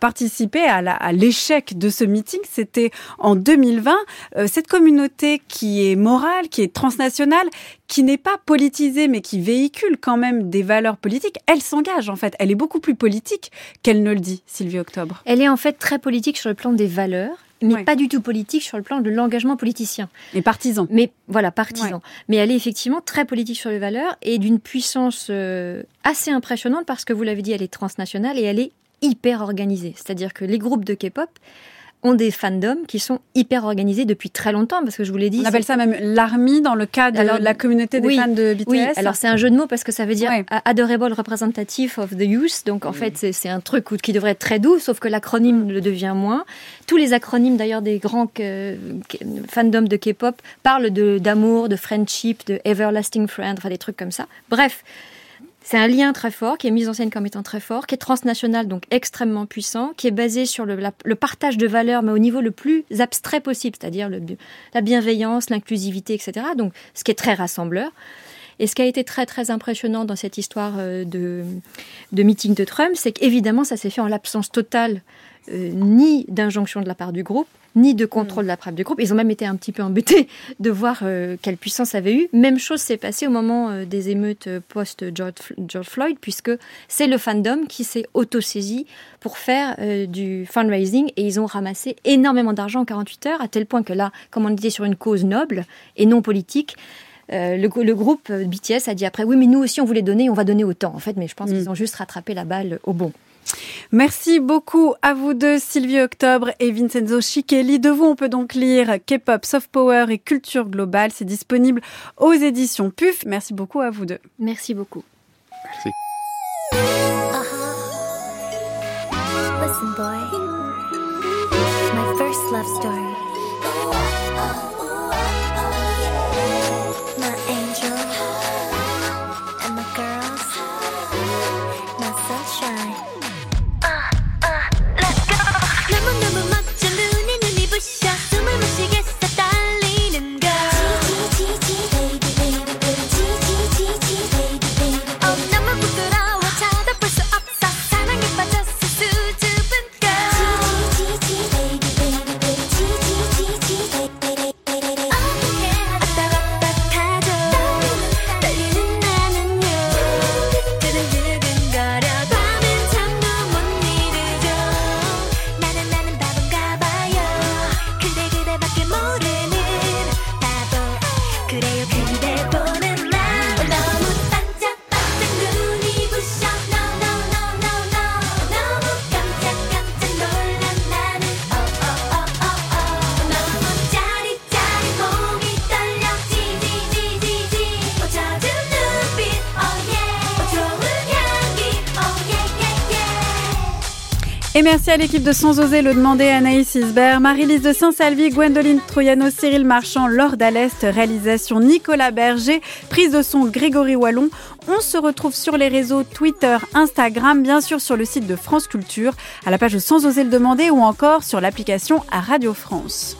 participer à la- à l'échec de ce meeting. C'était en 2020. Euh, cette communauté qui est morale, qui est transnationale, qui n'est pas politisée, mais qui véhicule quand même des valeurs politiques, elle s'engage en fait. Elle est beaucoup plus politique qu'elle ne le dit, Sylvie Octobre. Elle est en fait très politique sur le plan des valeurs, mais pas du tout politique sur le plan de l'engagement politicien. Et partisan. Mais voilà, partisan. Ouais. Mais elle est effectivement très politique sur les valeurs et d'une puissance euh, assez impressionnante parce que vous l'avez dit, elle est transnationale et elle est hyper organisée. C'est-à-dire que les groupes de K-pop ont des fandoms qui sont hyper organisés depuis très longtemps parce que je vous l'ai dit. On appelle ça même l'army dans le cas de Alors, la communauté des oui, fans de BTS. Oui, alors c'est un jeu de mots parce que ça veut dire Adorable Representative of the Youth. Donc en fait, c'est c'est un truc qui devrait être très doux, sauf que l'acronyme le devient moins. Tous les acronymes d'ailleurs des grands que- que- fandoms de K-pop parlent de- d'amour, de, friendship, de everlasting friend, enfin des trucs comme ça. Bref. C'est un lien très fort, qui est mis en scène comme étant très fort, qui est transnational, donc extrêmement puissant, qui est basé sur le, partage de valeurs, mais au niveau le plus abstrait possible, c'est-à-dire la bienveillance, l'inclusivité, etc. Donc, ce qui est très rassembleur. Et ce qui a été très très impressionnant dans cette histoire euh, de, de meeting de Trump, c'est qu'évidemment, ça s'est fait en l'absence totale euh, ni d'injonction de la part du groupe, ni de contrôle de la part du groupe. Ils ont même été un petit peu embêtés de voir euh, quelle puissance avait eu. Même chose s'est passée au moment euh, des émeutes euh, post-George George Floyd, puisque c'est le fandom qui s'est autosaisi pour faire euh, du fundraising et ils ont ramassé énormément d'argent en 48 heures, à tel point que là, comme on était sur une cause noble et non politique, euh, le, le groupe BTS a dit après oui mais nous aussi on voulait donner on va donner autant en fait mais je pense qu'ils ont juste rattrapé la balle au bon Merci beaucoup à vous deux, Sylvie Octobre et Vincenzo Chichelli. De vous, on peut donc lire K-pop, soft power et culture globale. C'est disponible aux éditions PUF. Merci beaucoup à vous deux. Merci beaucoup. Merci. Love story. À l'équipe de Sans oser le demander, Anaïs Isbert, Marie-Lise de Saint-Salvi, Gwendoline Troyano, Cyril Marchand, Laure Dallest, réalisation Nicolas Berger, prise de son Grégory Wallon. On se retrouve sur les réseaux Twitter, Instagram, bien sûr sur le site de France Culture, à la page de Sans oser le demander ou encore sur l'application à Radio France.